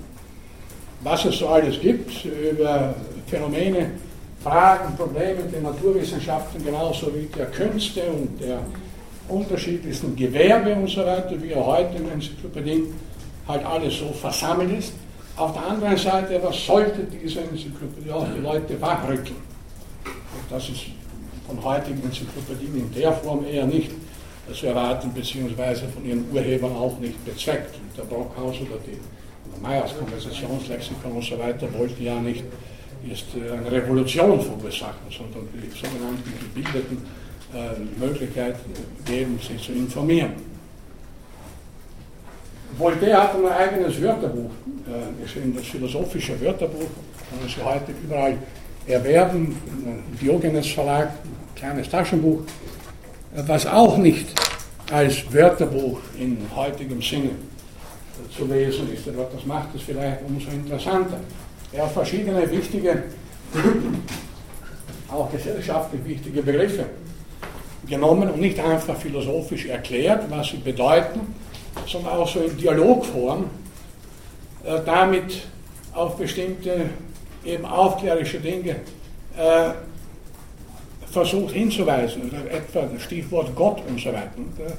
was es so alles gibt über Phänomene, Fragen, Probleme der Naturwissenschaften, genauso wie der Künste und der unterschiedlichsten Gewerbe und so weiter, wie er heute in Enzyklopädien halt alles so versammelt ist. Auf der anderen Seite, was sollte diese Enzyklopädie auch die Leute wachrütteln? Das ist von heutigen Enzyklopädien in der Form eher nicht zu erwarten, beziehungsweise von ihren Urhebern auch nicht bezweckt. Der Brockhaus oder die Meyers Konversationslexikon und so weiter wollte ja nicht erst äh, eine Revolution verursachen, sondern die sogenannten gebildeten äh, Möglichkeit geben, sich zu informieren. Voltaire hat ein eigenes Wörterbuch äh, geschrieben, das philosophische Wörterbuch, sich heute überall erwerben, Diogenes Verlag, kleines Taschenbuch, was auch nicht als Wörterbuch in heutigem Sinne zu lesen ist. Aber das macht es vielleicht umso interessanter. Er hat verschiedene wichtige, auch gesellschaftlich wichtige Begriffe genommen und nicht einfach philosophisch erklärt, was sie bedeuten, sondern auch so in Dialogform äh, damit auf bestimmte eben aufklärische Dinge äh, versucht hinzuweisen. Also etwa das Stichwort Gott und so weiter. Äh,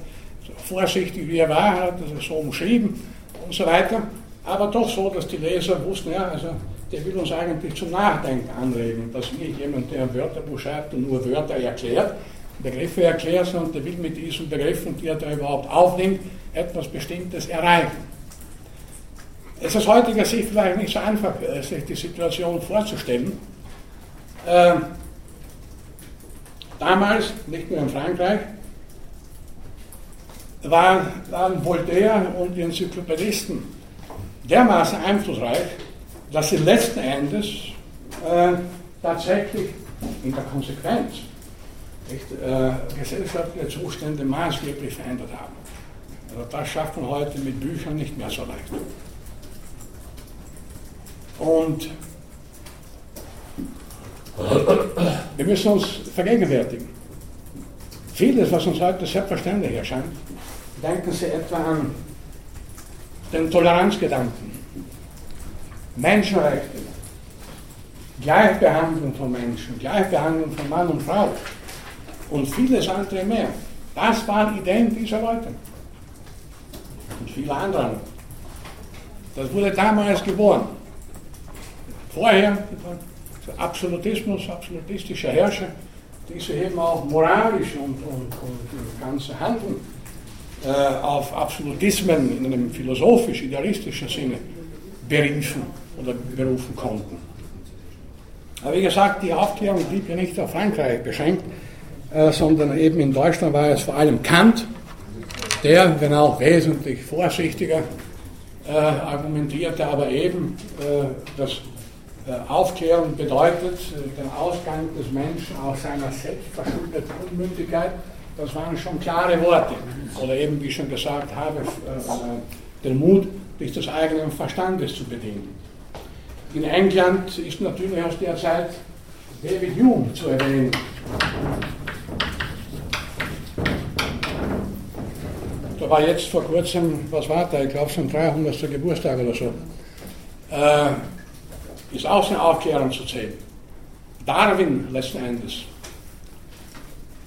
vorsichtig wie er war, hat er so umschrieben und so weiter, aber doch so, dass die Leser wussten, ja, also der will uns eigentlich zum Nachdenken anregen. Das ist nicht jemand, der ein Wörterbuch schreibt und nur Wörter erklärt, Begriffe erklärt, sondern der will mit diesen Begriffen, die er da überhaupt aufnimmt, etwas Bestimmtes erreichen. Es ist aus heutiger Sicht vielleicht nicht so einfach, äh, sich die Situation vorzustellen. Ähm, damals, nicht nur in Frankreich, waren, waren Voltaire und die Enzyklopädisten dermaßen einflussreich, dass sie letzten Endes äh, tatsächlich in der Konsequenz nicht, äh, gesellschaftliche Zustände maßgeblich verändert haben. Also das schafft man heute mit Büchern nicht mehr so leicht. Und wir müssen uns vergegenwärtigen. Vieles, was uns heute selbstverständlich erscheint, denken Sie etwa an den Toleranzgedanken, Menschenrechte, Gleichbehandlung von Menschen, Gleichbehandlung von Mann und Frau und vieles andere mehr. Das waren Ideen dieser Leute und vieler anderer. Das wurde damals geboren. Vorher Absolutismus, absolutistische Herrscher, diese eben auch moralisch und, und, und ganze Handeln äh, auf Absolutismen in einem philosophisch-idealistischen Sinne beriefen oder berufen konnten. Aber wie gesagt, die Aufklärung blieb ja nicht auf Frankreich beschränkt, äh, sondern eben in Deutschland war es vor allem Kant, der, wenn auch wesentlich vorsichtiger, äh, argumentierte, aber eben äh, das äh, Aufklärung bedeutet äh, den Ausgang des Menschen aus seiner selbstverschuldeten Unmündigkeit. Das waren schon klare Worte. Oder eben, wie ich schon gesagt habe, äh, den Mut, sich des eigenen Verstandes zu bedienen. In England ist natürlich aus der Zeit David Hume zu erwähnen. Da war jetzt vor kurzem, was war da, ich glaube, sein 300. Geburtstag oder so. Äh, ist auch eine Aufklärung zu zählen. Darwin letzten Endes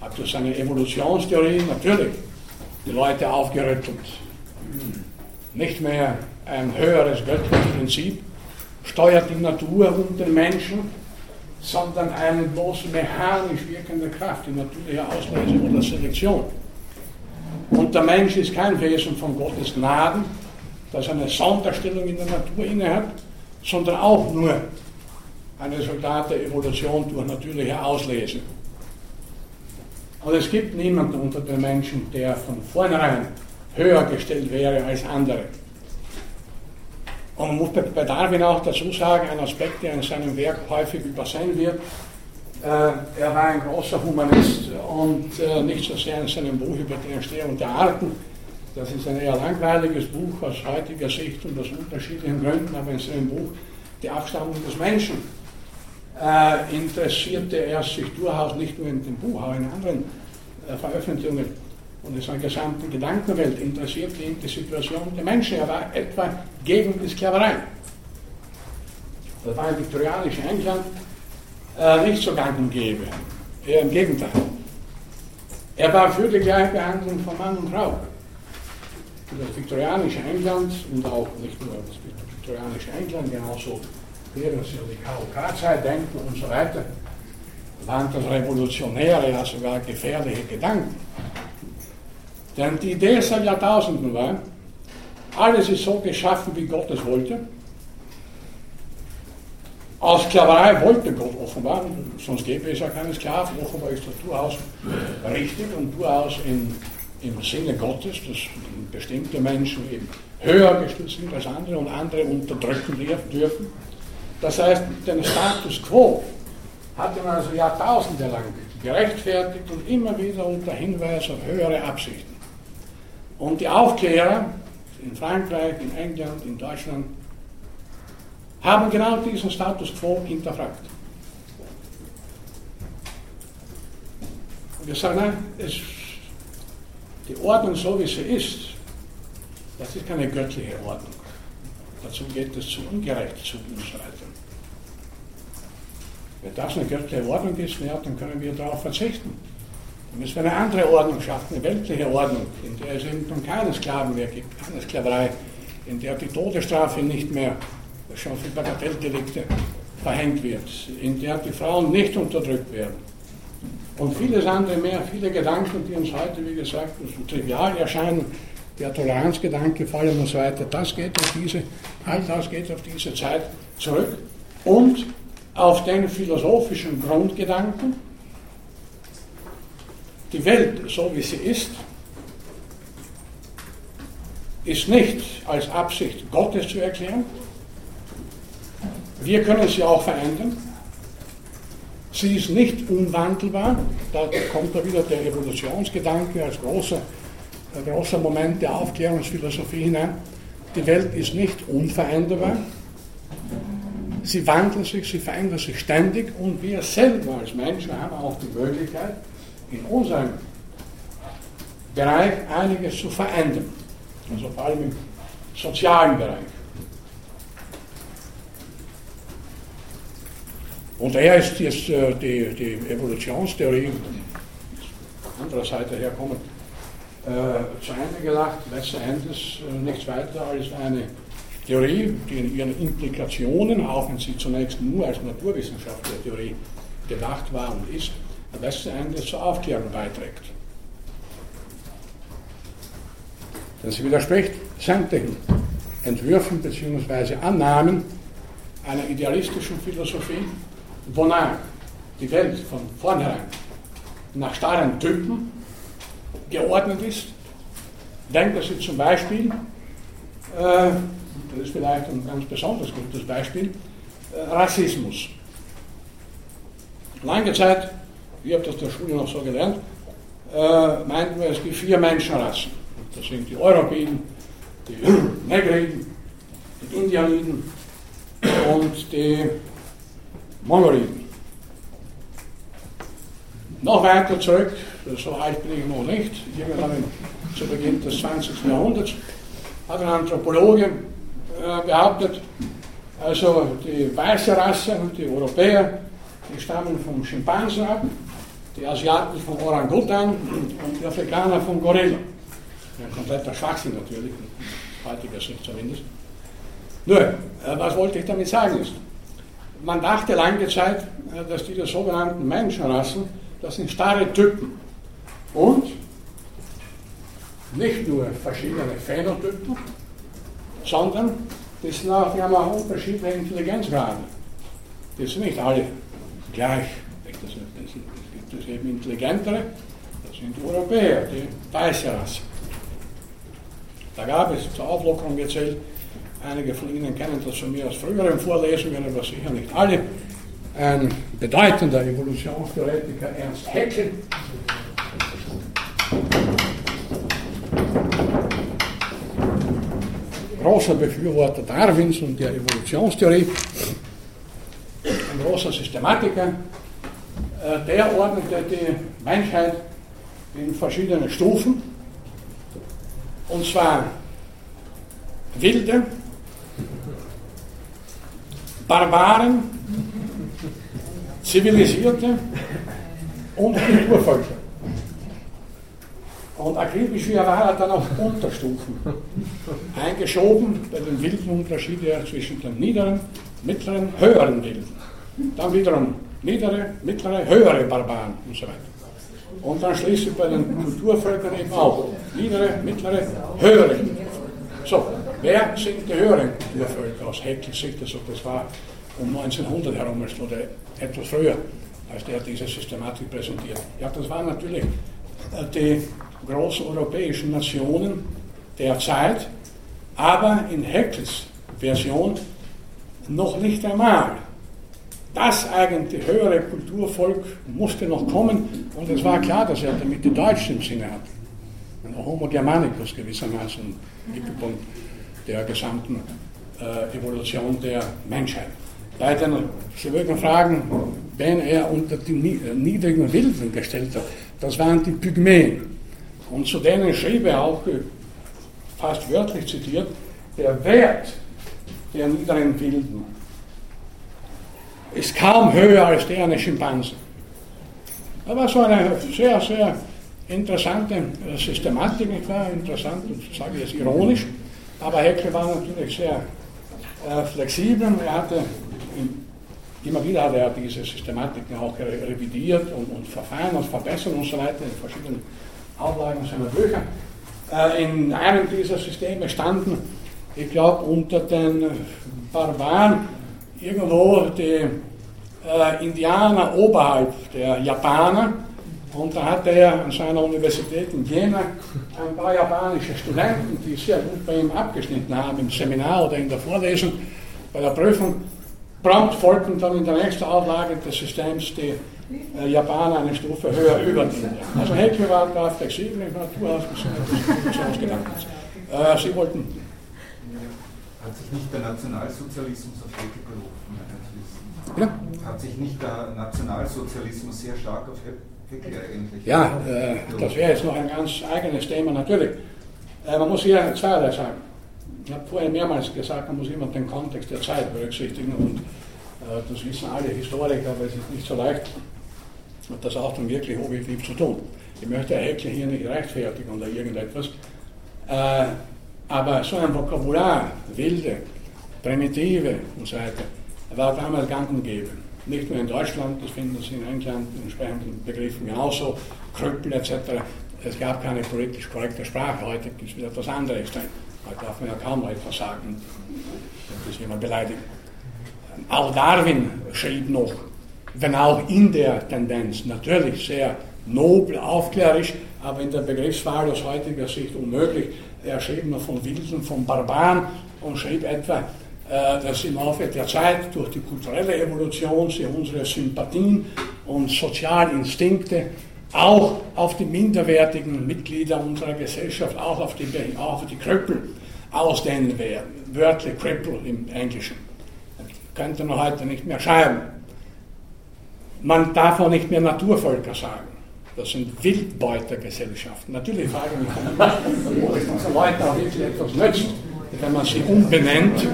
hat durch seine Evolutionstheorie natürlich die Leute aufgerüttelt. Nicht mehr ein höheres göttliches Prinzip steuert die Natur und den Menschen, sondern eine bloß mechanisch wirkende Kraft, die natürliche Auslese oder Selektion. Und der Mensch ist kein Wesen von Gottes Gnaden, das eine Sonderstellung in der Natur innehat, sondern auch nur ein Resultat der Evolution durch natürliche Auslese. Und es gibt niemanden unter den Menschen, der von vornherein höher gestellt wäre als andere. Und man muss bei Darwin auch dazu sagen, ein Aspekt, der in seinem Werk häufig übersehen wird, Äh, er war ein großer Humanist und äh, nicht so sehr in seinem Buch über die Entstehung der Arten. Das ist ein eher langweiliges Buch aus heutiger Sicht und aus unterschiedlichen Gründen, aber in seinem Buch Die Abstammung des Menschen äh, interessierte er sich durchaus nicht nur in dem Buch, auch in anderen äh, Veröffentlichungen und in seiner gesamten Gedankenwelt interessierte ihn die Situation der Menschen. Er war etwa gegen die Sklaverei. Das war im viktorianischen England äh, nicht so gang und gäbe. Eher im Gegenteil. Er war für die Gleichbehandlung von Mann und Frau. Das viktorianische England und auch nicht nur das viktorianische England, genauso während sie die KOK-Zeit denken und so weiter, waren das revolutionäre, ja sogar gefährliche Gedanken. Denn die Idee seit Jahrtausenden war, alles ist so geschaffen, wie Gott es wollte. Aus Sklaverei wollte Gott offenbar, sonst gäbe es ja keine Sklaven. Offenbar ist das durchaus richtig und durchaus in, im Sinne Gottes, dass bestimmte Menschen eben höher gestellt sind als andere und andere unterdrücken dürfen. Das heißt, den Status quo hatte man also Jahrtausende lang gerechtfertigt und immer wieder unter Hinweis auf höhere Absichten. Und die Aufklärer in Frankreich, in England, in Deutschland haben genau diesen Status quo hinterfragt. Wir sagen, nein, es, die Ordnung so wie sie ist, das ist keine göttliche Ordnung. Dazu geht es zu ungerecht zu weiter. Wenn das eine göttliche Ordnung ist, ja, dann können wir darauf verzichten. Dann müssen wir eine andere Ordnung schaffen, eine weltliche Ordnung, in der es eben keine Sklaven mehr gibt, keine Sklaverei, in der die Todesstrafe nicht mehr schon für Bagatelldelikte verhängt wird, in der die Frauen nicht unterdrückt werden. Und vieles andere mehr, viele Gedanken, die uns heute, wie gesagt, trivial erscheinen, der Toleranzgedanke, fallen und so weiter, das geht auf diese, all das geht auf diese Zeit zurück. Und auf den philosophischen Grundgedanken, die Welt, so wie sie ist, ist nicht als Absicht Gottes zu erklären, wir können sie auch verändern. Sie ist nicht unwandelbar. Da kommt da wieder der Evolutionsgedanke als großer, großer Moment der Aufklärungsphilosophie hinein. Die Welt ist nicht unveränderbar. Sie wandelt sich, sie verändert sich ständig und wir selber als Menschen haben auch die Möglichkeit, in unserem Bereich einiges zu verändern. Also vor allem im sozialen Bereich. Und daher ist jetzt äh, die, die Evolutionstheorie, anderer Seite herkommend, äh, zu Ende gedacht, letzten Endes äh, nichts weiter als eine Theorie, die in ihren Implikationen, auch wenn sie zunächst nur als naturwissenschaftliche Theorie gedacht war und ist, letzten Endes zur Aufklärung beiträgt. Denn sie widerspricht sämtlichen Entwürfen bzw. Annahmen einer idealistischen Philosophie, wonach die Welt von vornherein nach starren Typen geordnet ist. Denken Sie zum Beispiel, äh, das ist vielleicht ein ganz besonders gutes Beispiel, äh, Rassismus. Lange Zeit, ich habe das in der Schule noch so gelernt, äh, meinten wir, es gibt vier Menschenrassen. Das sind die Europäen, die Negriden, die Indianiden und die Mongoliden. Noch weiter zurück, so alt bin ich noch nicht, irgendwann zu Beginn des 20. Jahrhunderts, hat ein Anthropologe äh, behauptet, also die weiße Rasse und die Europäer, die stammen vom Schimpansen ab, die Asiaten vom Orangutan und die Afrikaner vom Gorilla. Ein kompletter Schwachsinn natürlich, heutiger Sicht zumindest. Nur, äh, was wollte ich damit sagen ist, man dachte lange Zeit, äh, dass diese sogenannten Menschenrassen, das sind starre Typen. Und nicht nur verschiedene Phänotypen, sondern das sind auch, die haben auch unterschiedliche Intelligenzgrade. Die sind nicht alle gleich. Es gibt eben intelligentere, das sind die Europäer, die weiße Rasse. Da gab es zur Auflockerung erzählt, Einige von Ihnen kennen das von mir aus früheren Vorlesungen, aber sicher nicht alle. ein bedeutender Evolutionstheoretiker Ernst Haeckel. Großer Befürworter Darwins und der Evolutionstheorie, ein großer Systematiker, äh, der ordnete die Menschheit in verschiedene Stufen, und zwar Wilde, Barbaren, Zivilisierte und Kulturvölker. Und akribisch wie er war, hat dann auch Unterstufen eingeschoben, bei den wilden Unterschiede zwischen den niederen, mittleren, höheren Wilden. Dann wiederum niedere, mittlere, höhere Barbaren und so weiter. Und dann schließlich bei den Kulturvölkern eben auch niedere, mittlere, höhere. So, wer sind die höheren Kulturvölker aus Heckel Sicht? Also das war um 1900 herum oder etwas früher, als der diese Systematik präsentiert. Ja, das waren natürlich äh, die großen europäischen Nationen der Zeit, aber in Heckels Version noch nicht einmal. Das eigentlich höhere Kulturvolk musste noch kommen und es war klar, dass er damit die Deutschen im Sinne hat. Homo Germanicus gewissermaßen, Mittelpunkt der gesamten äh, Evolution der Menschheit. Bei den, würden fragen, wen er unter die äh, niedrigen Wilden gestellt hat. Das waren die Pygmäen. Und zu denen schrieb er auch, äh, fast wörtlich zitiert, der Wert der niederen Wilden ist kaum höher als der einer Schimpanse. Das war so eine sehr, sehr interessante äh, Systematik, nicht wahr? Interessant, sage ich jetzt ironisch, aber Heckel war natürlich sehr äh, flexibel. Er hatte immer wieder hat er diese Systematiken auch revidiert und, und verfeinert und verbessert und so weiter in verschiedenen Auflagen seiner Bücher. Äh, in einem dieser Systeme standen, ich glaube, unter den Barbaren irgendwo die äh, Indianer oberhalb der Japaner. Und da hatte er an seiner Universität in Jena ein paar japanische Studenten, die sehr gut bei ihm abgeschnitten haben im Seminar oder in der Vorlesung, bei der Prüfung Prompt folgten dann in der nächsten Auflage des Systems die äh, Japaner eine Stufe höher über die Also Heckel war da flexibel in Natur aus Gedankens. Äh, Sie wollten. Hat sich nicht der Nationalsozialismus auf Heckel berufen? Ja? Hat sich nicht der Nationalsozialismus sehr stark auf eigentlich? Ja, äh, das wäre jetzt noch ein ganz eigenes Thema natürlich. Äh, man muss hier zweierlei sagen. Ich habe vorher mehrmals gesagt, man muss immer den Kontext der Zeit berücksichtigen und äh, das wissen alle Historiker, aber es ist nicht so leicht, das auch dann wirklich objektiv zu tun. Ich möchte Heckler hier nicht rechtfertigen oder irgendetwas, äh, aber so ein Vokabular, wilde, primitive und so weiter, war damals gang und gäbe. Nicht nur in Deutschland, das finden Sie in England in entsprechenden Begriffen genauso, Krüppel etc. Es gab keine politisch korrekte Sprache, heute gibt es wieder etwas anderes. Da darf man ja kaum noch etwas sagen, das ist jemand beleidigt. Auch Darwin schrieb noch, wenn auch in der Tendenz natürlich sehr nobel, aufklärerisch, aber in der Begriffswahl aus heutiger Sicht unmöglich. Er schrieb noch von Wilden, von Barbaren und schrieb etwa, dass im Laufe der Zeit durch die kulturelle Evolution sie unsere Sympathien und Sozialinstinkte auch auf die minderwertigen Mitglieder unserer Gesellschaft, auch auf die, auch auf die Krüppel ausdehnen werden. Wörtlich Cripple im Englischen. Das könnte man heute nicht mehr schreiben. Man darf auch nicht mehr Naturvölker sagen. Das sind Wildbeutergesellschaften. Natürlich frage ich mich, ob es diesen Leuten auch wirklich etwas nützt, wenn man sie umbenennt,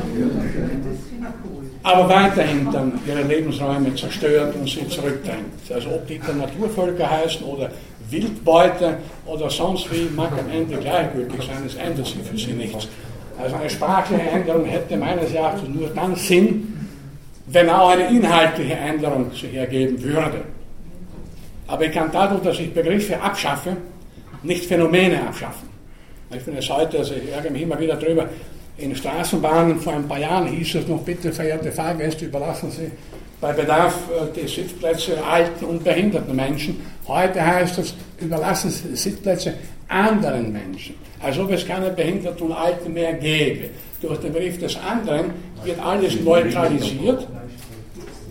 aber weiterhin dann ihre Lebensräume zerstört und sie zurückdrängt. Also ob die dann Naturvölker heißen oder Wildbeute oder sonst wie, mag am Ende gleichgültig sein, es ändert sich für sie nichts. Also eine sprachliche Änderung hätte meines Erachtens nur dann Sinn, wenn auch eine inhaltliche Änderung sich ergeben würde. Aber ich kann dadurch, dass ich Begriffe abschaffe, nicht Phänomene abschaffen. Ich finde es heute, also ich ärgere mich immer wieder drüber, in Straßenbahnen vor ein paar Jahren hieß es noch, bitte verehrte Fahrgäste, überlassen Sie bei Bedarf äh, die Sitzplätze alten und behinderten Menschen. Heute heißt es, überlassen Sie Sitzplätze anderen Menschen. Als ob es keine Behinderten und Alten mehr gäbe. Durch den Begriff des anderen wird alles neutralisiert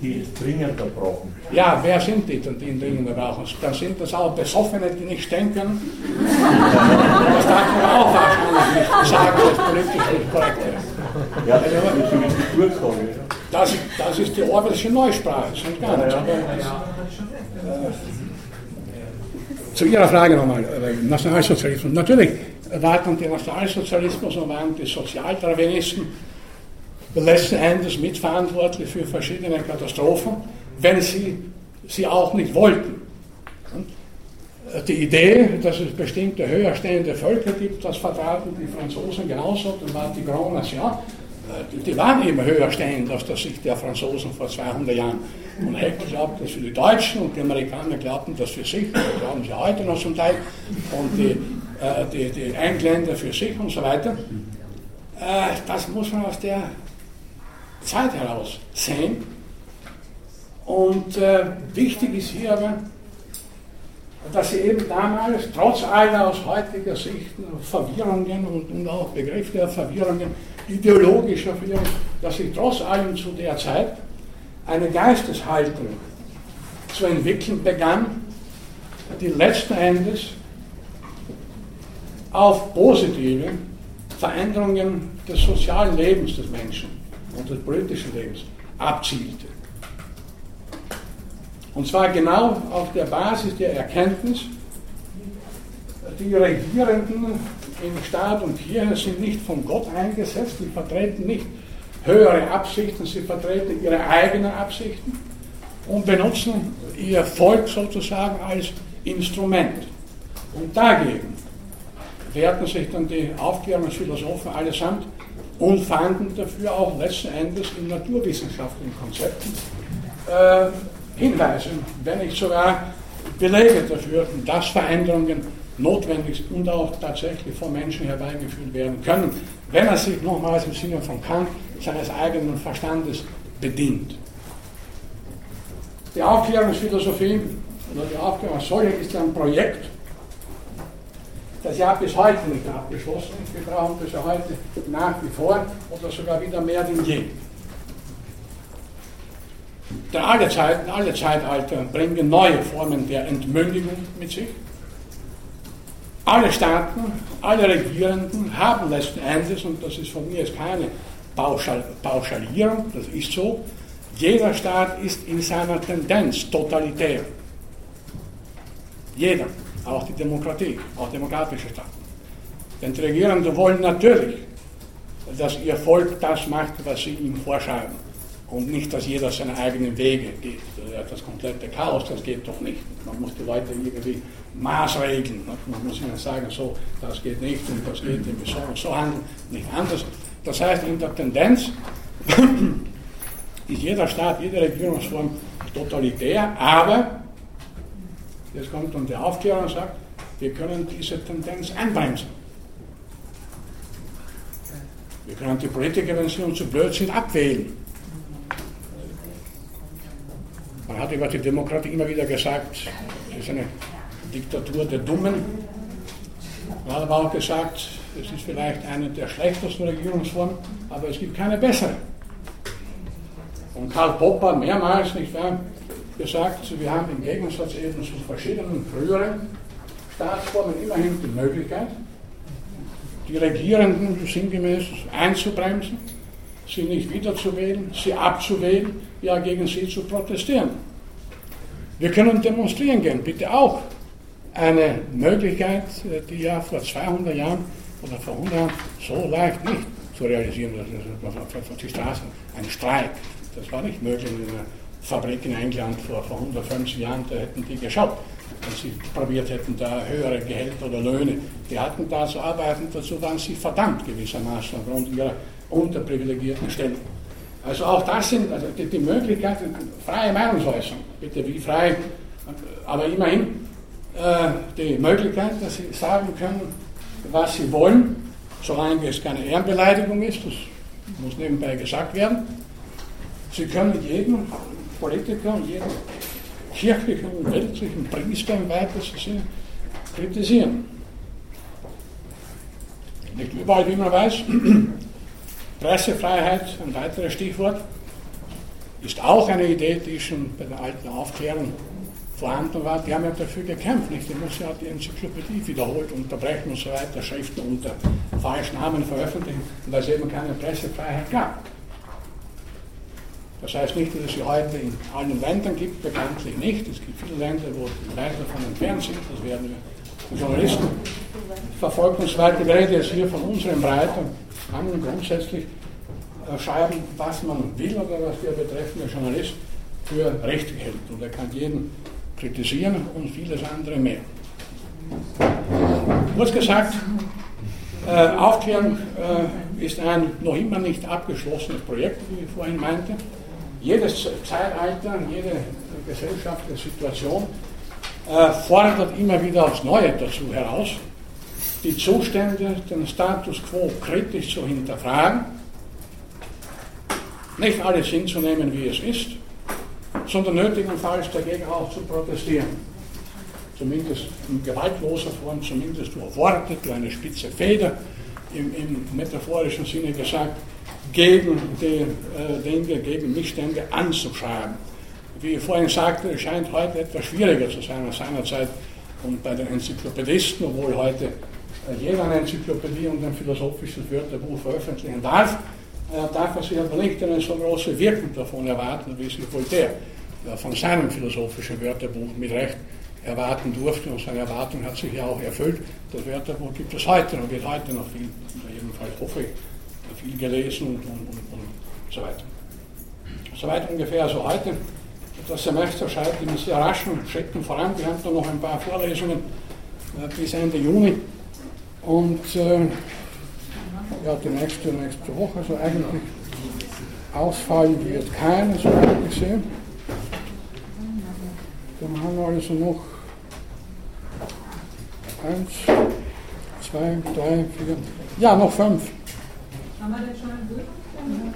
die dringender brauchen. Ja, wer sind die, die dringender brauchen? Dann sind das auch Besoffene, die nicht können. das darf man auch wahrscheinlich nicht sagen, dass politisch nicht korrekt ist. Ja, das ist. Das, das ist die Orwellsche Neusprache, das ist gar nicht. Äh, zu Ihrer Frage nochmal, äh, Nationalsozialismus. Natürlich waren die Nationalsozialismus und waren die Sozialdarwinisten letzten Endes mitverantwortlich für verschiedene Katastrophen, wenn sie sie auch nicht wollten. Die Idee, dass es bestimmte höher stehende Völker gibt, das vertraten die Franzosen genauso, dann waren die Grand Nation, die waren immer höher stehend als das sich der Franzosen vor 200 Jahren. Und Heckel glaubte das für die Deutschen und die Amerikaner glaubten das für sich, das glauben sie heute noch zum Teil, und die, äh, die, die Engländer für sich und so weiter. Äh, das muss man aus der Zeit heraus sehen. Und äh, wichtig ist hier aber, dass sie eben damals, trotz aller aus heutiger Sicht Verwirrungen und, und auch der Verwirrungen, ideologischer Verwirrung, dass sie trotz allem zu der Zeit eine Geisteshaltung zu entwickeln begann, die letzten Endes auf positive Veränderungen des sozialen Lebens des Menschen und des politischen Lebens abzielte. Und zwar genau auf der Basis der Erkenntnis, die Regierenden in Staat und Kirche sind nicht von Gott eingesetzt, die vertreten nicht höhere Absichten, sie vertreten ihre eigenen Absichten und benutzen ihr Volk sozusagen als Instrument. Und dagegen wehrten sich dann die Aufklärungsphilosophen allesamt und fanden dafür auch letzten Endes in naturwissenschaftlichen Konzepten äh, Hinweise, wenn nicht sogar Belege dafür, dass Veränderungen notwendig und auch tatsächlich von Menschen herbeigeführt werden können, wenn er sich nochmals im Sinne von Kant seines eigenen Verstandes bedient. Die Aufklärungsphilosophie oder die Aufklärung als solche ist ein Projekt, das ja bis heute nicht abgeschlossen ist. Wir brauchen das ja heute nach wie vor oder sogar wieder mehr denn je. Denn alle Zeiten, alle Zeitalter bringen neue Formen der Entmündigung mit sich. Alle Staaten, alle Regierenden haben letzten Endes, und das ist von mir jetzt keine Pauschal Pauschalierung, das ist so, jeder Staat ist in seiner Tendenz totalitär. Jeder, auch die Demokratie, auch demokratische Staaten. Denn die Regierenden wollen natürlich, dass ihr Volk das macht, was sie ihm vorschreiben und nicht, dass jeder seine eigenen Wege geht. Das komplette Chaos, das geht doch nicht. Man muss die Leute irgendwie maßregeln. Man muss ihnen sagen, so, das geht nicht und das geht irgendwie so und so handeln, nicht anders. Das heißt, in der Tendenz ist jeder Staat, jede Regierungsform totalitär, aber jetzt kommt dann der Aufklärer und sagt, wir können diese Tendenz einbremsen. Wir können die Politiker, wenn sie uns zu blöd sind, abwählen. Man hat über die Demokratie immer wieder gesagt, es ist eine Diktatur der Dummen. Man hat aber auch gesagt, es ist vielleicht eine der schlechtesten Regierungsformen, aber es gibt keine bessere. Und Karl Popper mehrmals nicht wahr, gesagt, wir haben im Gegensatz eben zu verschiedenen früheren Staatsformen immerhin die Möglichkeit, die Regierenden sinngemäß einzubremsen, sie nicht wiederzuwählen, sie abzuwählen, ja gegen sie zu protestieren. Wir können demonstrieren gehen, bitte auch. Eine Möglichkeit, die ja vor 200 Jahren oder vor 100 Jahren so leicht nicht zu realisieren war. Auf die Straßen ein Streik. Das war nicht möglich in einer Fabrik in England vor, vor 150 Jahren. Da hätten die geschaut, wenn sie probiert hätten, da höhere Gehälter oder Löhne. Die hatten da zu arbeiten, dazu waren sie verdammt gewissermaßen aufgrund ihrer unterprivilegierten Stellung. Also auch das sind also die, die Möglichkeiten, freie Meinungsäußerung, bitte wie frei, aber immerhin äh, die Möglichkeit, dass sie sagen können, was sie wollen, solange es keine Ehrenbeleidigung ist, das muss nebenbei gesagt werden. Sie können jeden Politiker und jeden kirchlichen und weltlichen Priester im weitesten Sinne kritisieren. Nicht überall, wie man weiß. Pressefreiheit, ein weiteres Stichwort. ist auch eine Idee, die schon bei der alten Aufklärung vorhanden war. Die haben ja dafür gekämpft, nicht? Die muss ja die Enzyklopädie wiederholt unterbrechen und so weiter, Schriften unter falschen Namen veröffentlichen, weil es eben keine Pressefreiheit gab. Das heißt nicht, dass es sie heute in allen Ländern gibt, bekanntlich nicht. Es gibt viele Länder, wo die weit davon entfernt sind. Das werden wir Journalisten verfolgt und weiter. Ich rede jetzt hier von unserem Breiten. Kann man grundsätzlich äh, schreiben, was man will oder was der betreffende Journalist für richtig hält. Und er kann jeden kritisieren und vieles andere mehr. Kurz gesagt, äh, Aufklärung äh, ist ein noch immer nicht abgeschlossenes Projekt, wie ich vorhin meinte jedes Zeitalter, jede gesellschaftliche Situation äh, fordert immer wieder aufs Neue dazu heraus, die Zustände, den Status quo kritisch zu hinterfragen, nicht alles hinzunehmen, wie es ist, sondern nötigenfalls dagegen auch zu protestieren. Zumindest in gewaltloser Form, zumindest durch Worte, durch eine spitze Feder, im, im metaphorischen Sinne gesagt, gegen die äh, Dinge, gegen Missstände anzuschreiben. Wie ich vorhin sagte, es scheint heute etwas schwieriger zu sein als seinerzeit und bei den Enzyklopädisten, obwohl heute äh, jeder eine Enzyklopädie und ein philosophisches Wörterbuch veröffentlichen darf, äh, darf er sich aber nicht eine so große Wirkung davon erwarten, wie sich Voltaire äh, von seinem philosophischen Wörterbuch mit Recht erwarten durfte und seine Erwartung hat sich ja auch erfüllt. Das Wörterbuch gibt es heute und wird heute noch viel, jedenfalls hoffe ich, viel gelesen und, und, und, und so weiter. Soweit ungefähr also heute. Das Semester schreitet in sehr raschen Schritten voran. Wir haben da noch ein paar Vorlesungen äh, bis Ende Juni. Und äh, ja, die nächste, nächste Woche, also eigentlich ausfallen wird keine, so ich sehe. Dann haben wir also noch eins, zwei, drei, vier, ja, noch fünf. Haben wir denn schon einen Prüfungstermin?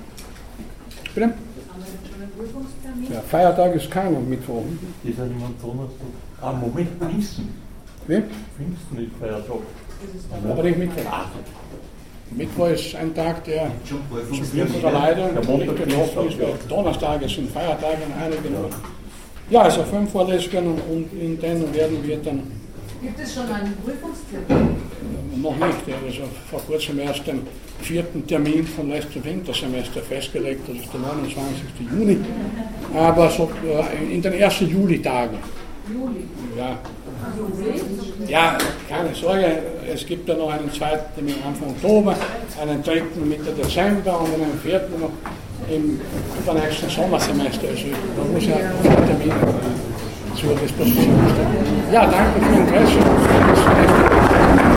Bitte? Haben wir denn schon einen Prüfungstermin? Ja, Feiertag ist keiner Mittwoch. Ist ja am Donnerstag. Ah, Moment, Pfingsten. Wie? Pfingsten ist Feiertag. Aber nicht Mittwoch. Mittwoch ist ein Tag, der zum Glück oder leider nicht betroffen ist, Donnerstag sind Feiertage in einigen. Ja, also fünf Vorlesungen und in denen werden wir dann. Gibt es schon einen Prüfungstermin? Noch nicht. Er ist vor kurzem erst den vierten Termin vom letzten Wintersemester festgelegt, das ist der 29. Juni. Aber so äh, in den ersten Julitagen. Juli? Ja. Ja, keine Sorge, es gibt ja noch einen zweiten Termin Anfang Oktober, einen dritten Mitte Dezember und einen vierten noch im übernächsten Sommersemester. Also man muss ja Termine zur Disposition stellen. Ja, danke für Ihr Interesse.